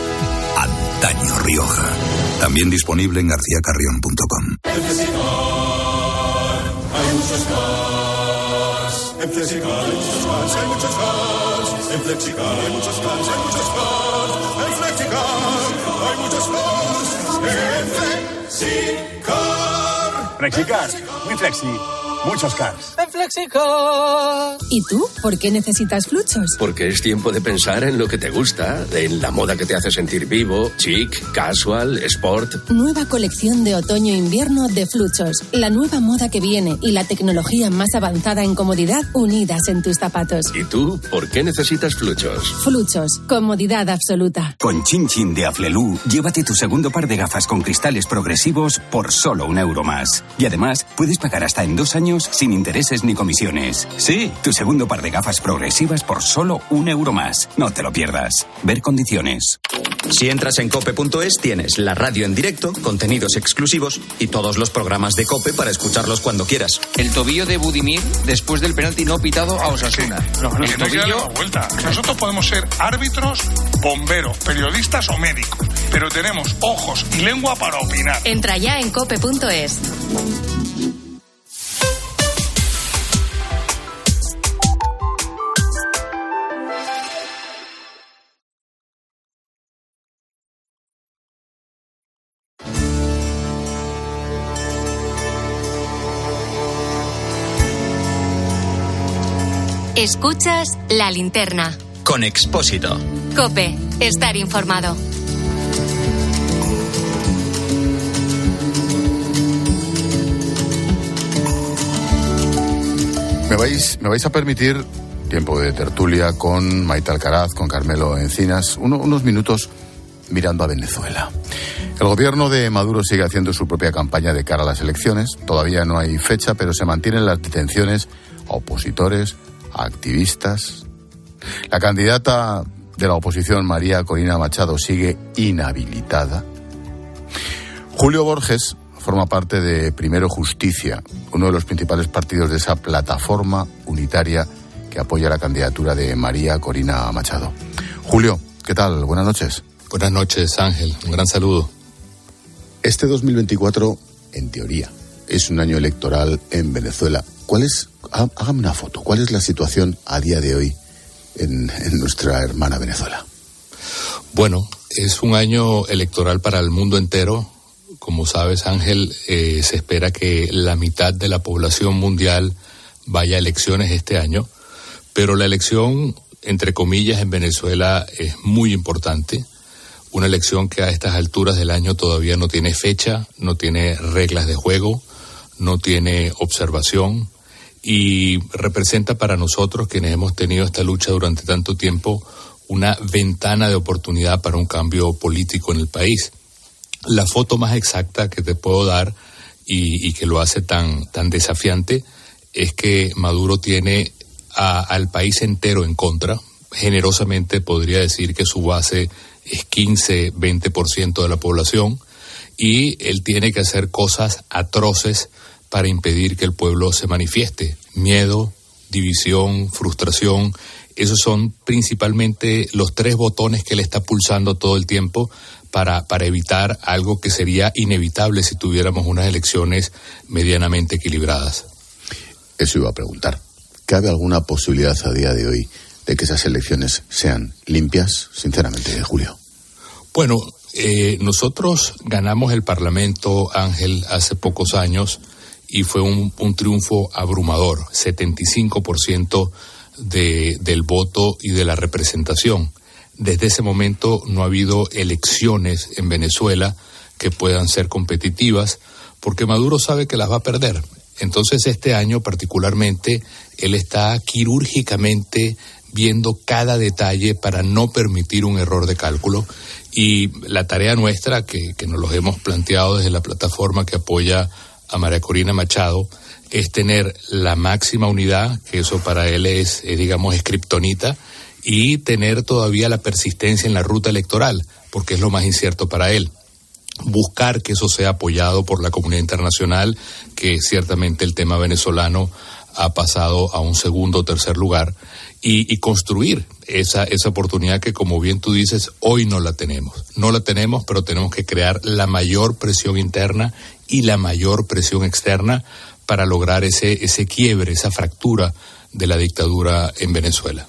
Antaño Rioja. También disponible en garcíacarrión.com. En Flexicar hay muchos cars. En Flexicar hay muchos cars, hay muchos cars. En Flexicar hay muchos cars, hay muchos cars. En Flexicar hay muchos cars. En Flexicar. Flexicar, muy flexi, muchos cars. En Flexicar. ¿Y tú? ¿Por qué necesitas fluchos? Porque es tiempo de pensar en lo que te gusta, en la moda que te hace sentir vivo, chic, casual, sport. Nueva colección de otoño-invierno de Fluchos. La nueva moda que viene y la tecnología más avanzada en comodidad unidas en tus zapatos. ¿Y tú por qué necesitas fluchos? Fluchos. Comodidad absoluta. Con Chin Chin de Aflelu, llévate tu segundo par de gafas con cristales progresivos por solo un euro más. Y además, puedes pagar hasta en dos años sin intereses ni comisiones. Sí, tu segundo par de gafas progresivas por solo un euro más. No te lo pierdas. Ver condiciones. Si entras en cope.es tienes la radio en directo, contenidos exclusivos y todos los programas de Cope para escucharlos cuando quieras. El tobillo de Budimir después del penalti no pitado a Osasuna. No, no, el tobillo... vuelta. Nosotros podemos ser árbitros, bomberos, periodistas o médicos, pero tenemos ojos y lengua para opinar. Entra ya en cope.es. Escuchas la linterna. Con Expósito. Cope, estar informado. Me vais, me vais a permitir tiempo de tertulia con Maite Alcaraz, con Carmelo Encinas, unos minutos mirando a Venezuela. El gobierno de Maduro sigue haciendo su propia campaña de cara a las elecciones. Todavía no hay fecha, pero se mantienen las detenciones a opositores, a activistas. La candidata de la oposición, María Corina Machado, sigue inhabilitada. Julio Borges forma parte de Primero Justicia, uno de los principales partidos de esa plataforma unitaria que apoya la candidatura de María Corina Machado. Julio, ¿qué tal? Buenas noches. Buenas noches, Ángel. Un gran saludo. Este 2024, en teoría, es un año electoral en Venezuela. ¿Cuál es, hágame una foto, cuál es la situación a día de hoy en, nuestra hermana Venezuela? Bueno, es un año electoral para el mundo entero. Como sabes, Ángel, eh, se espera que la mitad de la población mundial vaya a elecciones este año, pero la elección, entre comillas, en Venezuela es muy importante. Una elección que a estas alturas del año todavía no tiene fecha, no tiene reglas de juego, no tiene observación y representa para nosotros, quienes hemos tenido esta lucha durante tanto tiempo, una ventana de oportunidad para un cambio político en el país. La foto más exacta que te puedo dar y, que lo hace tan, tan desafiante es que Maduro tiene al país entero en contra. Generosamente podría decir que su base es 15, 20% de la población y él tiene que hacer cosas atroces para impedir que el pueblo se manifieste. Miedo, división, frustración, esos son principalmente los tres botones que él está pulsando todo el tiempo para, para evitar algo que sería inevitable si tuviéramos unas elecciones medianamente equilibradas. Eso iba a preguntar. ¿Cabe alguna posibilidad a día de hoy de que esas elecciones sean limpias, sinceramente, Julio? Bueno, eh, nosotros ganamos el Parlamento, Ángel, hace pocos años y fue un, un triunfo abrumador, 75% de, del voto y de la representación. Desde ese momento no ha habido elecciones en Venezuela que puedan ser competitivas porque Maduro sabe que las va a perder. Entonces este año particularmente él está quirúrgicamente viendo cada detalle para no permitir un error de cálculo y la tarea nuestra que, nos lo hemos planteado desde la plataforma que apoya a María Corina Machado es tener la máxima unidad, que eso para él es, es digamos, escriptonita, y tener todavía la persistencia en la ruta electoral, porque es lo más incierto para él. Buscar que eso sea apoyado por la comunidad internacional, que ciertamente el tema venezolano ha pasado a un segundo o tercer lugar, y, construir esa, esa oportunidad que, como bien tú dices, hoy no la tenemos. No la tenemos, pero tenemos que crear la mayor presión interna y la mayor presión externa para lograr ese, ese quiebre, esa fractura de la dictadura en Venezuela.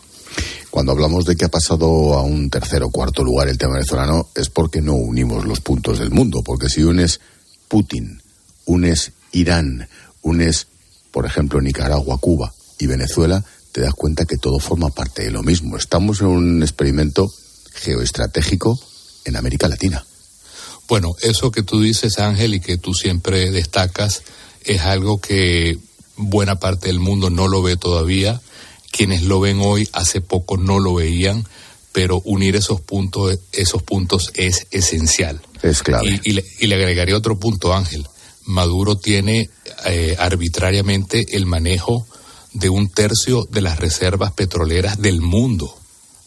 Cuando hablamos de que ha pasado a un tercer o cuarto lugar el tema venezolano es porque no unimos los puntos del mundo, porque si unes Putin, unes Irán, unes, por ejemplo, Nicaragua, Cuba y Venezuela, te das cuenta que todo forma parte de lo mismo. Estamos en un experimento geoestratégico en América Latina. Bueno, eso que tú dices, Ángel, y que tú siempre destacas, es algo que buena parte del mundo no lo ve todavía quienes lo ven hoy hace poco no lo veían, pero unir esos puntos, esos puntos es esencial. Es clave. Y, le, agregaría otro punto, Ángel. Maduro tiene eh, arbitrariamente el manejo de un tercio de las reservas petroleras del mundo,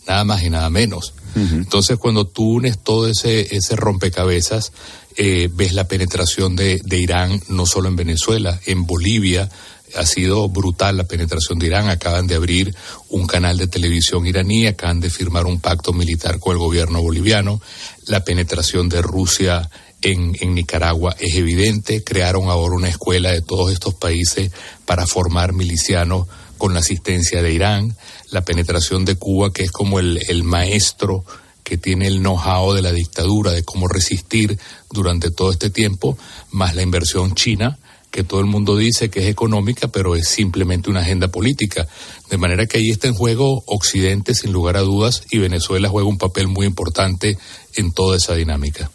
nada más y nada menos. Entonces, cuando tú unes todo ese, ese rompecabezas, eh, ves la penetración de, de Irán no solo en Venezuela, en Bolivia, ha sido brutal la penetración de Irán. Acaban de abrir un canal de televisión iraní, acaban de firmar un pacto militar con el gobierno boliviano. La penetración de Rusia en, en, Nicaragua es evidente. Crearon ahora una escuela de todos estos países para formar milicianos con la asistencia de Irán. La penetración de Cuba, que es como el, el maestro que tiene el know-how de la dictadura, de cómo resistir durante todo este tiempo, más la inversión china que todo el mundo dice que es económica, pero es simplemente una agenda política. De manera que ahí está en juego Occidente, sin lugar a dudas, y Venezuela juega un papel muy importante en toda esa dinámica.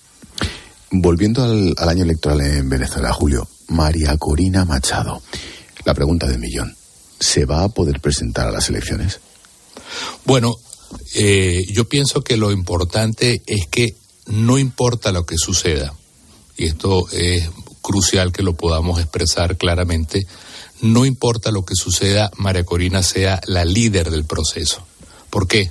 Volviendo al, año electoral en Venezuela, Julio, María Corina Machado, la pregunta del millón, ¿se va a poder presentar a las elecciones? Bueno, eh, yo pienso que lo importante es que no importa lo que suceda, y esto es crucial que lo podamos expresar claramente, no importa lo que suceda, María Corina sea la líder del proceso. ¿Por qué?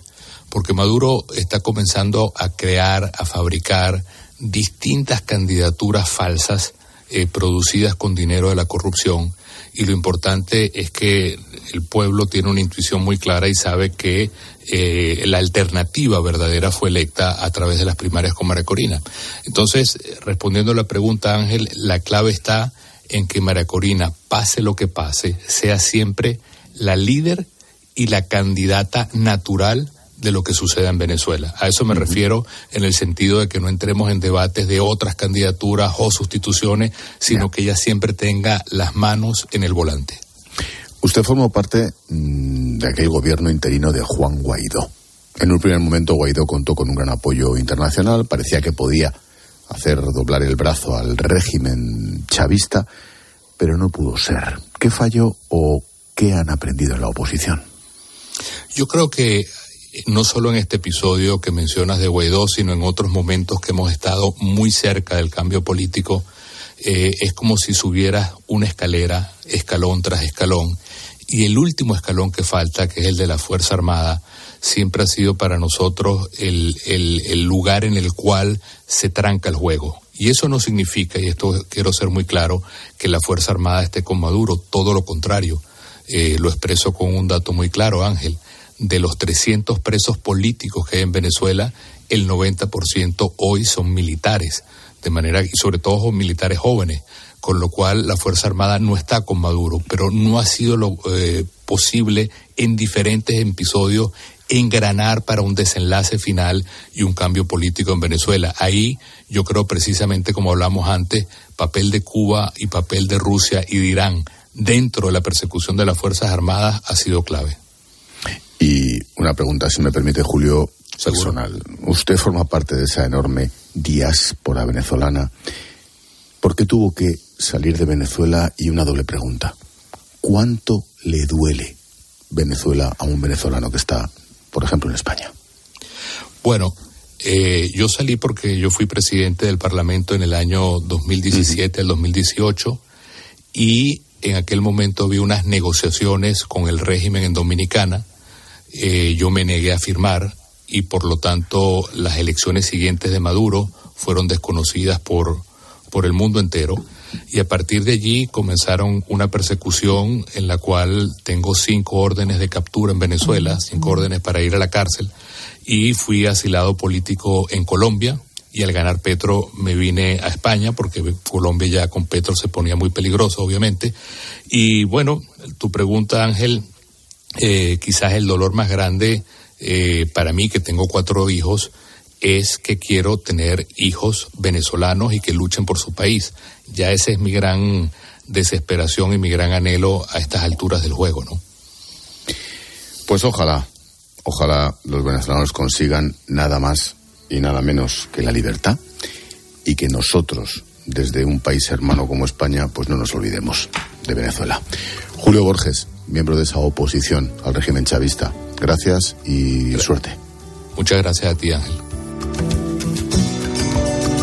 Porque Maduro está comenzando a crear, a fabricar distintas candidaturas falsas eh, producidas con dinero de la corrupción y lo importante es que el pueblo tiene una intuición muy clara y sabe que eh, la alternativa verdadera fue electa a través de las primarias con María Corina. Entonces, respondiendo a la pregunta, Ángel, la clave está en que María Corina, pase lo que pase, sea siempre la líder y la candidata natural de lo que suceda en Venezuela. A eso me refiero en el sentido de que no entremos en debates de otras candidaturas o sustituciones, sino que ella siempre tenga las manos en el volante. Usted formó parte mm, de aquel gobierno interino de Juan Guaidó. En un primer momento Guaidó contó con un gran apoyo internacional, parecía que podía hacer doblar el brazo al régimen chavista, pero no pudo ser. ¿Qué falló o qué han aprendido en la oposición? Yo creo que no solo en este episodio que mencionas de Guaidó, sino en otros momentos que hemos estado muy cerca del cambio político, eh, es como si subieras una escalera, escalón tras escalón, y el último escalón que falta, que es el de la Fuerza Armada, siempre ha sido para nosotros el, el, lugar en el cual se tranca el juego. Y eso no significa, y esto quiero ser muy claro, que la Fuerza Armada esté con Maduro, todo lo contrario. Eh, lo expreso con un dato muy claro, Ángel de los 300 presos políticos que hay en Venezuela, el 90% hoy son militares, de manera y sobre todo militares jóvenes, con lo cual la Fuerza Armada no está con Maduro, pero no ha sido lo eh, posible en diferentes episodios engranar para un desenlace final y un cambio político en Venezuela. Ahí yo creo precisamente como hablamos antes, papel de Cuba y papel de Rusia y de Irán dentro de la persecución de las Fuerzas Armadas ha sido clave. Y una pregunta, si me permite, Julio, personal. Usted forma parte de esa enorme diáspora venezolana. ¿Por qué tuvo que salir de Venezuela? Y una doble pregunta. ¿Cuánto le duele Venezuela a un venezolano que está, por ejemplo, en España? Bueno, eh, yo salí porque yo fui presidente del Parlamento en el año 2017 al 2018 y en aquel momento vi unas negociaciones con el régimen en Dominicana. Eh, yo me negué a firmar y por lo tanto las elecciones siguientes de Maduro fueron desconocidas por, por el mundo entero. Y a partir de allí comenzaron una persecución en la cual tengo cinco órdenes de captura en Venezuela, cinco órdenes para ir a la cárcel y fui asilado político en Colombia y al ganar Petro me vine a España porque Colombia ya con Petro se ponía muy peligroso obviamente y bueno, tu pregunta Ángel eh, quizás el dolor más grande eh, para mí, que tengo cuatro hijos, es que quiero tener hijos venezolanos y que luchen por su país. Ya esa es mi gran desesperación y mi gran anhelo a estas alturas del juego, ¿no? Pues ojalá, ojalá los venezolanos consigan nada más y nada menos que la libertad y que nosotros, desde un país hermano como España, pues no nos olvidemos de Venezuela. Julio Borges, miembro de esa oposición al régimen chavista. Gracias y suerte. Muchas gracias a ti, Ángel.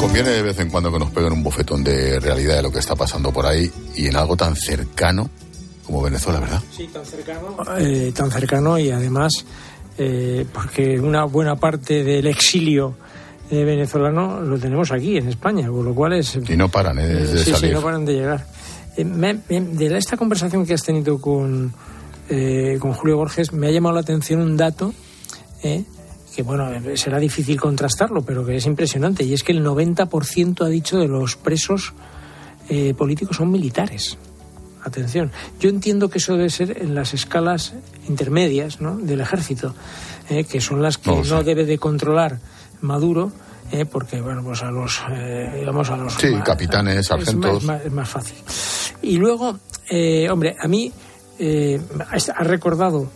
Conviene de vez en cuando que nos peguen un bofetón de realidad de lo que está pasando por ahí y en algo tan cercano como Venezuela, ¿verdad? Sí, tan cercano. Eh, tan cercano y además eh, porque una buena parte del exilio eh, venezolano lo tenemos aquí en España, con lo cual es... Y no paran, ¿eh? De sí, salir. sí, no paran de llegar. Eh, de esta conversación que has tenido con, eh, con Julio Borges, me ha llamado la atención un dato eh, que, bueno, será difícil contrastarlo, pero que es impresionante, y es que el 90% ha dicho de los presos políticos son militares. Atención, yo entiendo que eso debe ser en las escalas intermedias ¿no? del ejército, que son las que no, debe de controlar Maduro, porque bueno pues a los digamos a los sí capitanes sargentos es más, es más, fácil Y luego, eh, hombre, a mí eh, ha recordado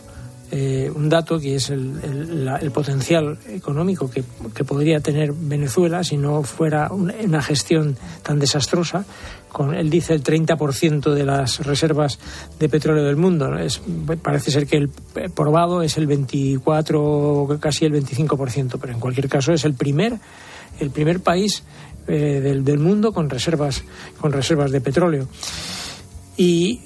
eh, un dato que es el, el, potencial económico que, que, podría tener Venezuela si no fuera una, gestión tan desastrosa. Con, él dice el 30% de las reservas de petróleo del mundo. Es, parece ser que el probado es el 24, casi el 25%, pero en cualquier caso es el primer, el primer país eh, del, del mundo con reservas, con reservas de petróleo. Y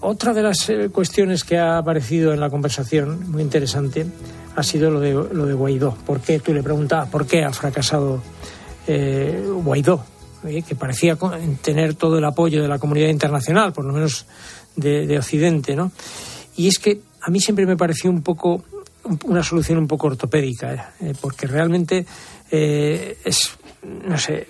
otra de las eh, cuestiones que ha aparecido en la conversación, muy interesante, ha sido lo de, lo de Guaidó. ¿Por qué? Tú le preguntabas, ¿por qué ha fracasado eh, Guaidó? Eh, que parecía tener todo el apoyo de la comunidad internacional, por lo menos de, Occidente, ¿no? Y es que a mí siempre me pareció un poco una solución un poco ortopédica, porque realmente es no sé,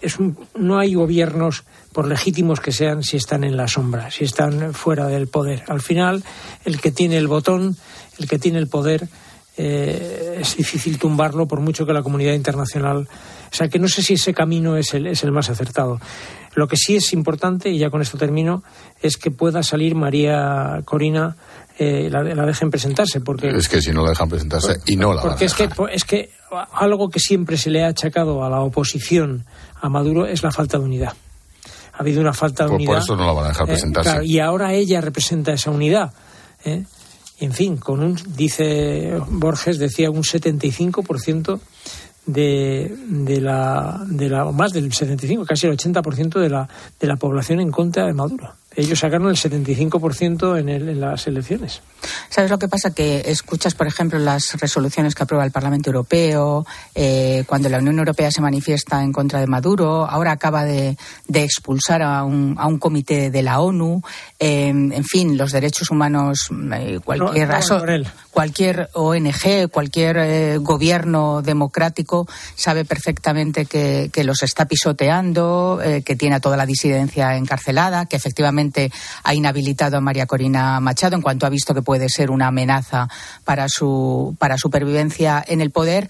es no hay gobiernos, por legítimos que sean, si están en la sombra, si están fuera del poder. Al final, el que tiene el botón, el que tiene el poder, eh, es difícil tumbarlo por mucho que la comunidad internacional. O sea, que no sé si ese camino es el, es el más acertado. Lo que sí es importante, y ya con esto termino, es que pueda salir María Corina eh, la, dejen presentarse. Porque, es que si no la dejan presentarse y no la porque es que es que algo que siempre se le ha achacado a la oposición a Maduro es la falta de unidad. Ha habido una falta de unidad. Por eso no la van a dejar eh, presentarse. y ahora ella representa esa unidad. ¿eh? En fin, con un, dice Borges, decía un 75% de, de, la, de la, más del 75, casi el 80% de la, de la población en contra de Maduro ellos sacaron el 75% en, el, en las elecciones. ¿Sabes lo que pasa? Que escuchas, por ejemplo, las resoluciones que aprueba el Parlamento Europeo, eh, cuando la Unión Europea se manifiesta en contra de Maduro, ahora acaba de, expulsar a un, a un, comité de la ONU, eh, en fin, los derechos humanos, eh, cualquier, cualquier ONG, cualquier gobierno democrático sabe perfectamente que, que los está pisoteando, que tiene a toda la disidencia encarcelada, que efectivamente ha inhabilitado a María Corina Machado en cuanto ha visto que puede ser una amenaza para su, para supervivencia en el poder.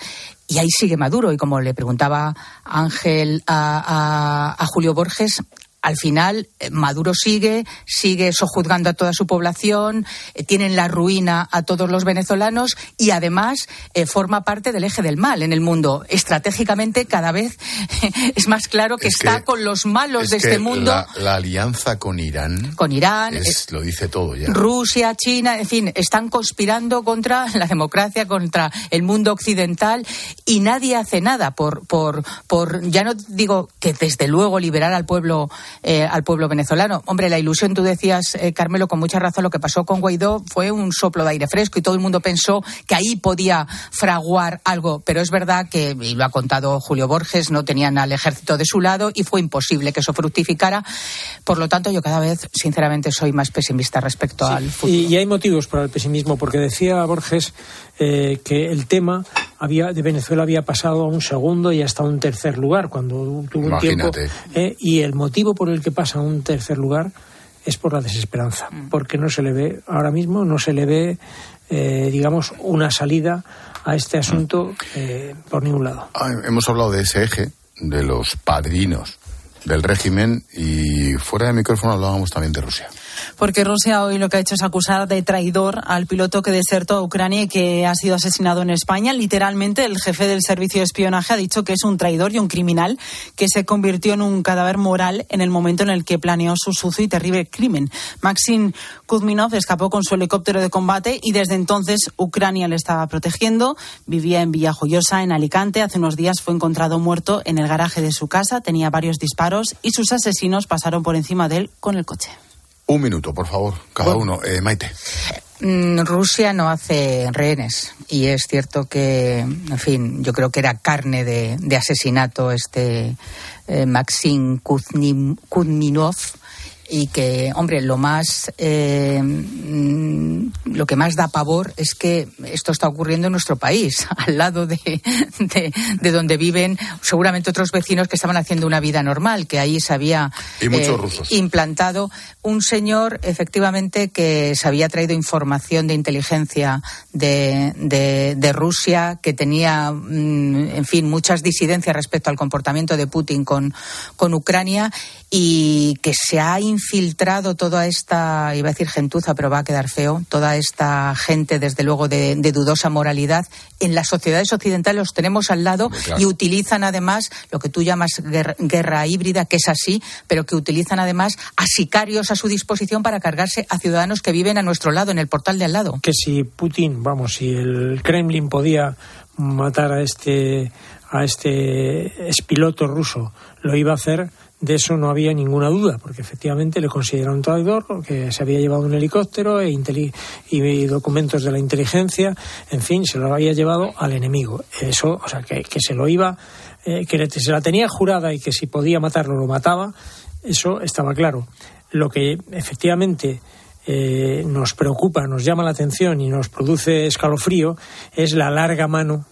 Y ahí sigue Maduro. Y como le preguntaba Ángel a Julio Borges, al final eh, Maduro sigue, sigue sojuzgando a toda su población, eh, tienen la ruina a todos los venezolanos y además eh, forma parte del eje del mal en el mundo. Estratégicamente cada vez es más claro que está con los malos de este mundo. La, alianza con Irán. Con Irán. lo dice todo ya. Rusia, China, en fin, están conspirando contra la democracia, contra el mundo occidental y nadie hace nada por, por, por ya no digo que desde luego liberar al pueblo eh, al pueblo venezolano. Hombre, la ilusión, tú decías, eh, Carmelo, con mucha razón, lo que pasó con Guaidó fue un soplo de aire fresco y todo el mundo pensó que ahí podía fraguar algo, pero es verdad que, y lo ha contado Julio Borges, no tenían al ejército de su lado y fue imposible que eso fructificara. Por lo tanto, yo cada vez, sinceramente, soy más pesimista respecto al futuro. Y, hay motivos para el pesimismo, porque decía Borges eh, que el tema había, de Venezuela había pasado a un segundo y hasta un tercer lugar cuando tuvo un tiempo. Eh, y el motivo por el que pasa a un tercer lugar es por la desesperanza, mm. porque no se le ve, ahora mismo no se le ve, eh, digamos, una salida a este asunto eh, por ningún lado. Ah, hemos hablado de ese eje, de los padrinos del régimen, y fuera de micrófono hablábamos también de Rusia porque Rusia hoy lo que ha hecho es acusar de traidor al piloto que desertó a Ucrania y que ha sido asesinado en España. Literalmente, el jefe del servicio de espionaje ha dicho que es un traidor y un criminal que se convirtió en un cadáver moral en el momento en el que planeó su sucio y terrible crimen. Maxim Kuzminov escapó con su helicóptero de combate y desde entonces Ucrania le estaba protegiendo. Vivía en Villajoyosa, en Alicante. Hace unos días fue encontrado muerto en el garaje de su casa. Tenía varios disparos y sus asesinos pasaron por encima de él con el coche. Un minuto, por favor, cada uno. Eh, Maite. Mm, Rusia no hace rehenes y es cierto que, en fin, yo creo que era carne de, asesinato este eh, Maxim Kuzminov y que, hombre, lo más, eh, mm, lo que más da pavor es que esto está ocurriendo en nuestro país, al lado de, de, donde viven seguramente otros vecinos que estaban haciendo una vida normal, que ahí se había eh, implantado un señor, efectivamente, que se había traído información de inteligencia de, de, Rusia, que tenía, mm, en fin, muchas disidencias respecto al comportamiento de Putin con, con Ucrania y que se ha infiltrado toda esta, iba a decir gentuza, pero va a quedar feo, toda esta gente, desde luego, de, dudosa moralidad, en las sociedades occidentales los tenemos al lado y utilizan además lo que tú llamas guerra, híbrida, que es así, pero que utilizan además a sicarios a su disposición para cargarse a ciudadanos que viven a nuestro lado, en el portal de al lado. Que si Putin, vamos, si el Kremlin podía matar a este a este espiloto ruso lo iba a hacer de eso no había ninguna duda, porque efectivamente le consideraron traidor, que se había llevado un helicóptero e y documentos de la inteligencia, en fin, se lo había llevado al enemigo. Eso, o sea, que, se lo iba, eh, que se la tenía jurada y que si podía matarlo lo mataba, eso estaba claro. Lo que efectivamente eh, nos preocupa, nos llama la atención y nos produce escalofrío es la larga mano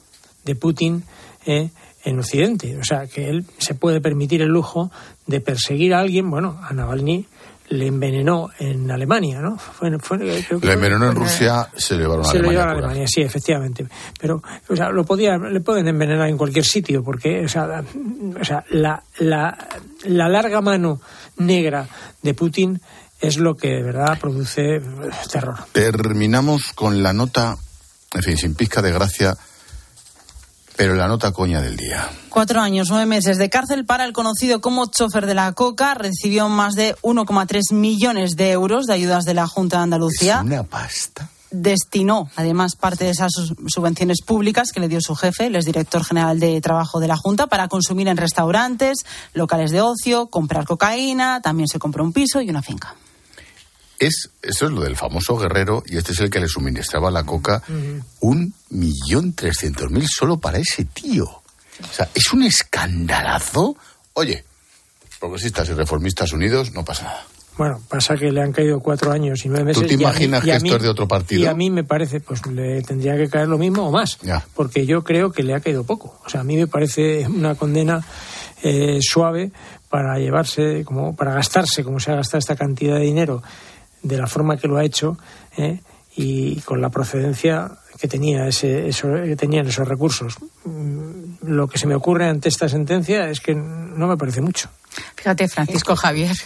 de Putin. Eh, en Occidente. O sea, que él se puede permitir el lujo de perseguir a alguien. Bueno, a Navalny le envenenó en Alemania, ¿no? Fue, le envenenó en Rusia, se lo llevaron a Alemania. Se lo llevaron a Alemania, sí, efectivamente. Pero, o sea, lo podía, le pueden envenenar en cualquier sitio, porque, o sea, o sea la, la, la larga mano negra de Putin es lo que de verdad produce terror. Terminamos con la nota, en fin, sin pizca de gracia pero la nota coña del día. Cuatro años, nueve meses de cárcel para el conocido como chofer de la coca. Recibió más de 1,3 millones de euros de ayudas de la Junta de Andalucía. ¿Es una pasta? destinó además parte de esas subvenciones públicas que le dio su jefe, el director general de trabajo de la Junta, para consumir en restaurantes, locales de ocio, comprar cocaína, también se compró un piso y una finca es, eso es lo del famoso guerrero, y este es el que le suministraba la coca, un millón trescientos mil solo para ese tío. O sea, es un escandalazo. Oye, progresistas y reformistas unidos, no pasa nada. Bueno, pasa que le han caído cuatro años y nueve meses. ¿Tú te imaginas que esto es de otro partido? Y a mí me parece, pues le tendría que caer lo mismo o más. Porque yo creo que le ha caído poco. O sea, a mí me parece una condena eh, suave para llevarse, como para gastarse, como se ha gastado esta cantidad de dinero de la forma que lo ha hecho ¿eh? y con la procedencia que tenía ese, eso, que tenían esos recursos. Mm, lo que se me ocurre ante esta sentencia es que no me parece mucho. Fíjate, Francisco Javier,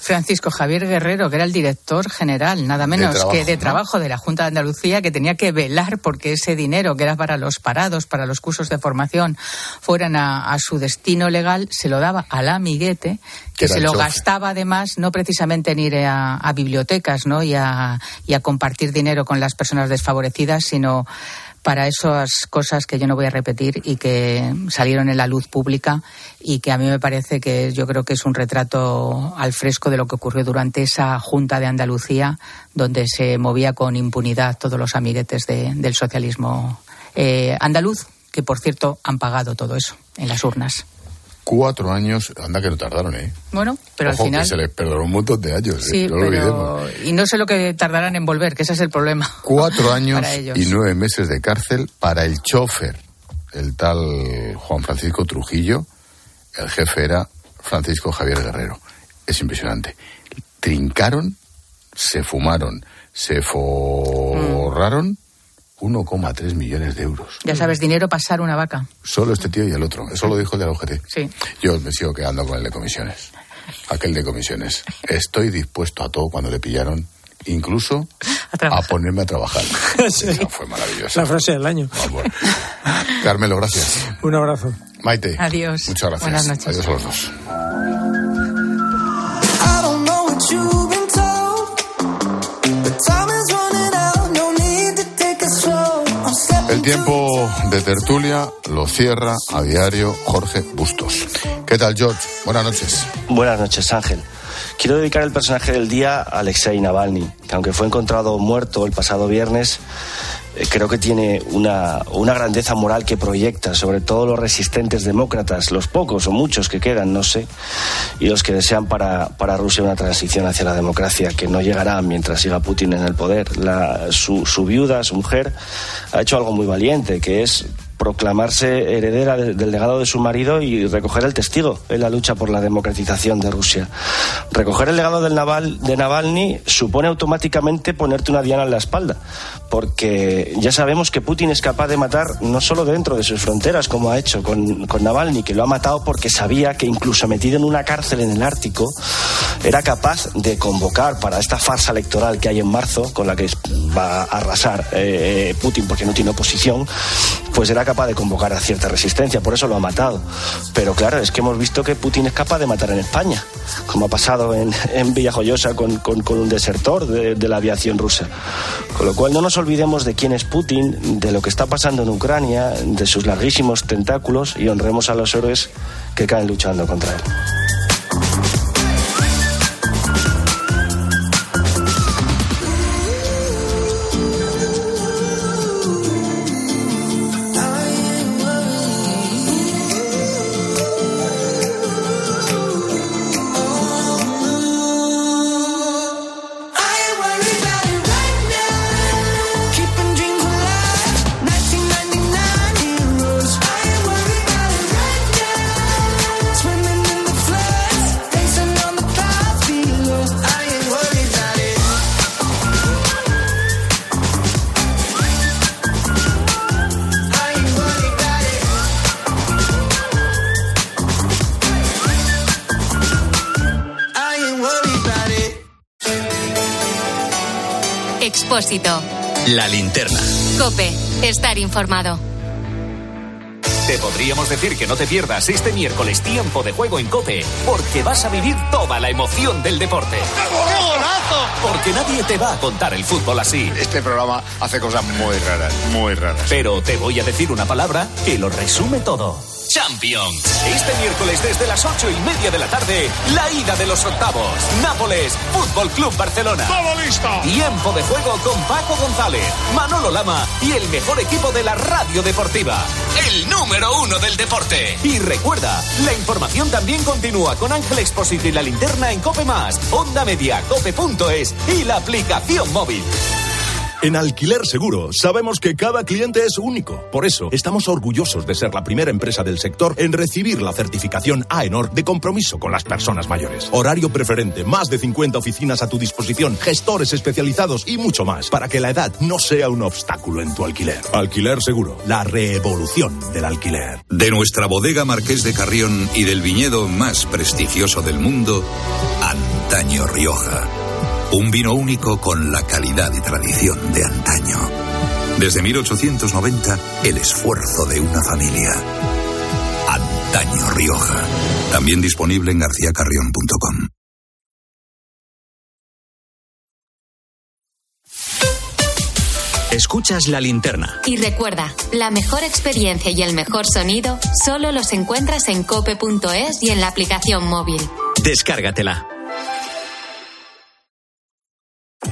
Francisco Javier Guerrero, que era el director general, nada menos que de trabajo de la Junta de Andalucía, que tenía que velar porque ese dinero que era para los parados, para los cursos de formación, fueran a, su destino legal, se lo daba al amiguete, que se lo gastaba además no precisamente en ir a, bibliotecas ¿no? y, a, y a compartir dinero con las personas desfavorecidas, sino para esas cosas que yo no voy a repetir y que salieron en la luz pública y que a mí me parece que yo creo que es un retrato al fresco de lo que ocurrió durante esa Junta de Andalucía, donde se movía con impunidad todos los amiguetes del socialismo eh, andaluz, que por cierto han pagado todo eso en las urnas. Cuatro años, anda que no tardaron, ¿eh? Bueno, pero al final. Que se les perdonó un montón de años, ¿eh? sí, pero... Y no sé lo que tardarán en volver, que ese es el problema. Cuatro años y nueve meses de cárcel para el chofer, el tal Juan Francisco Trujillo. El jefe era Francisco Javier Guerrero. Es impresionante. Trincaron, se fumaron, se forraron. 1,3 millones de euros. Ya sabes, dinero pasar una vaca. Solo este tío y el otro. Eso lo dijo el de la UGT. Sí. Yo me sigo quedando con el de comisiones. Aquel de comisiones. Estoy dispuesto a todo cuando le pillaron, incluso a, ponerme a trabajar. sí. fue maravilloso. La frase del año. Carmelo, gracias. Un abrazo. Maite. Adiós. Muchas gracias. Buenas noches. Adiós a los dos. Tiempo de tertulia lo cierra a diario Jorge Bustos. ¿Qué tal, George? Buenas noches. Buenas noches, Ángel. Quiero dedicar el personaje del día a Alexei Navalny, que aunque fue encontrado muerto el pasado viernes, eh, creo que tiene una, una, grandeza moral que proyecta sobre todo los resistentes demócratas, los pocos o muchos que quedan, no sé, y los que desean para, para Rusia una transición hacia la democracia que no llegará mientras siga Putin en el poder. Su, su viuda, su mujer, ha hecho algo muy valiente, que es proclamarse heredera del legado de su marido y recoger el testigo en la lucha por la democratización de Rusia. Recoger el legado del Naval, de Navalny supone automáticamente ponerte una diana en la espalda, porque ya sabemos que Putin es capaz de matar no solo dentro de sus fronteras, como ha hecho con, con Navalny, que lo ha matado porque sabía que incluso metido en una cárcel en el Ártico, era capaz de convocar para esta farsa electoral que hay en marzo, con la que va a arrasar eh, Putin porque no tiene oposición, pues era capaz de convocar a cierta resistencia, por eso lo ha matado. Pero claro, es que hemos visto que Putin es capaz de matar en España, como ha pasado en, Villajoyosa con, un desertor de, de la aviación rusa. Con lo cual no nos olvidemos de quién es Putin, de lo que está pasando en Ucrania, de sus larguísimos tentáculos y honremos a los héroes que caen luchando contra él. Expósito. La linterna. Cope. Estar informado. Te podríamos decir que no te pierdas este miércoles tiempo de juego en Cope, porque vas a vivir toda la emoción del deporte. Porque nadie te va a contar el fútbol así. Este programa hace cosas muy raras, muy raras. Pero te voy a decir una palabra que lo resume todo. Champions. Este miércoles desde las ocho y media de la tarde, la ida de los octavos. Nápoles, Fútbol Club Barcelona. ¡Todo listo! Tiempo de juego con Paco González, Manolo Lama y el mejor equipo de la radio deportiva. El número uno del deporte. Y recuerda, la información también continúa con Ángel Exposito y la linterna en Cope Más, Onda Media, Cope.es y la aplicación móvil. En Alquiler Seguro sabemos que cada cliente es único. Por eso estamos orgullosos de ser la primera empresa del sector en recibir la certificación AENOR de compromiso con las personas mayores. Horario preferente, más de 50 oficinas a tu disposición, gestores especializados y mucho más para que la edad no sea un obstáculo en tu alquiler. Alquiler Seguro, la revolución del alquiler. De nuestra bodega Marqués de Carrión y del viñedo más prestigioso del mundo, Antaño Rioja. Un vino único con la calidad y tradición de antaño. Desde 1890, el esfuerzo de una familia. Antaño Rioja. También disponible en garcíacarrión.com. Escuchas la linterna. Y recuerda, la mejor experiencia y el mejor sonido solo los encuentras en cope.es y en la aplicación móvil. Descárgatela.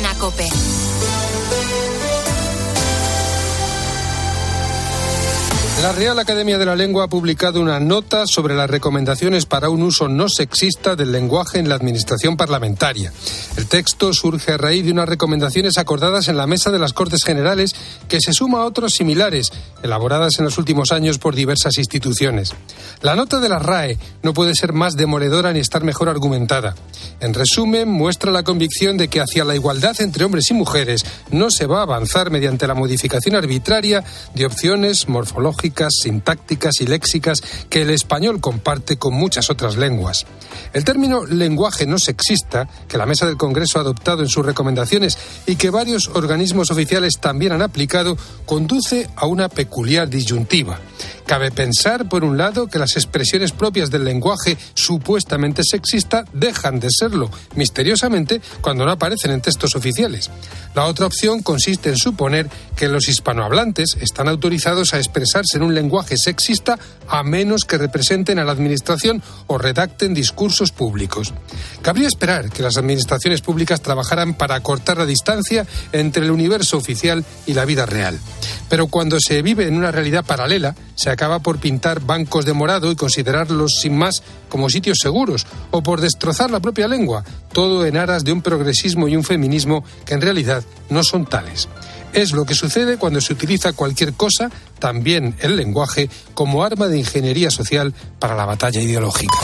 editorial. Cadena Cope. La Real Academia de la Lengua ha publicado una nota sobre las recomendaciones para un uso no sexista del lenguaje en la administración parlamentaria. El texto surge a raíz de unas recomendaciones acordadas en la mesa de las Cortes Generales que se suma a otros similares, elaboradas en los últimos años por diversas instituciones. La nota de la RAE no puede ser más demoledora ni estar mejor argumentada. En resumen, muestra la convicción de que hacia la igualdad entre hombres y mujeres no se va a avanzar mediante la modificación arbitraria de opciones morfológicas gramáticas, sintácticas y léxicas que el español comparte con muchas otras lenguas. El término lenguaje no sexista, que la Mesa del Congreso ha adoptado en sus recomendaciones y que varios organismos oficiales también han aplicado, conduce a una peculiar disyuntiva. Cabe pensar, por un lado, que las expresiones propias del lenguaje supuestamente sexista dejan de serlo, misteriosamente, cuando no aparecen en textos oficiales. La otra opción consiste en suponer que los hispanohablantes están autorizados a expresarse en un lenguaje sexista a menos que representen a la Administración o redacten discursos públicos. Cabría esperar que las administraciones públicas trabajaran para acortar la distancia entre el universo oficial y la vida real. Pero cuando se vive en una realidad paralela, se acaba por pintar bancos de morado y considerarlos sin más como sitios seguros, o por destrozar la propia lengua, todo en aras de un progresismo y un feminismo que en realidad no son tales. Es lo que sucede cuando se utiliza cualquier cosa, también el lenguaje, como arma de ingeniería social para la batalla ideológica.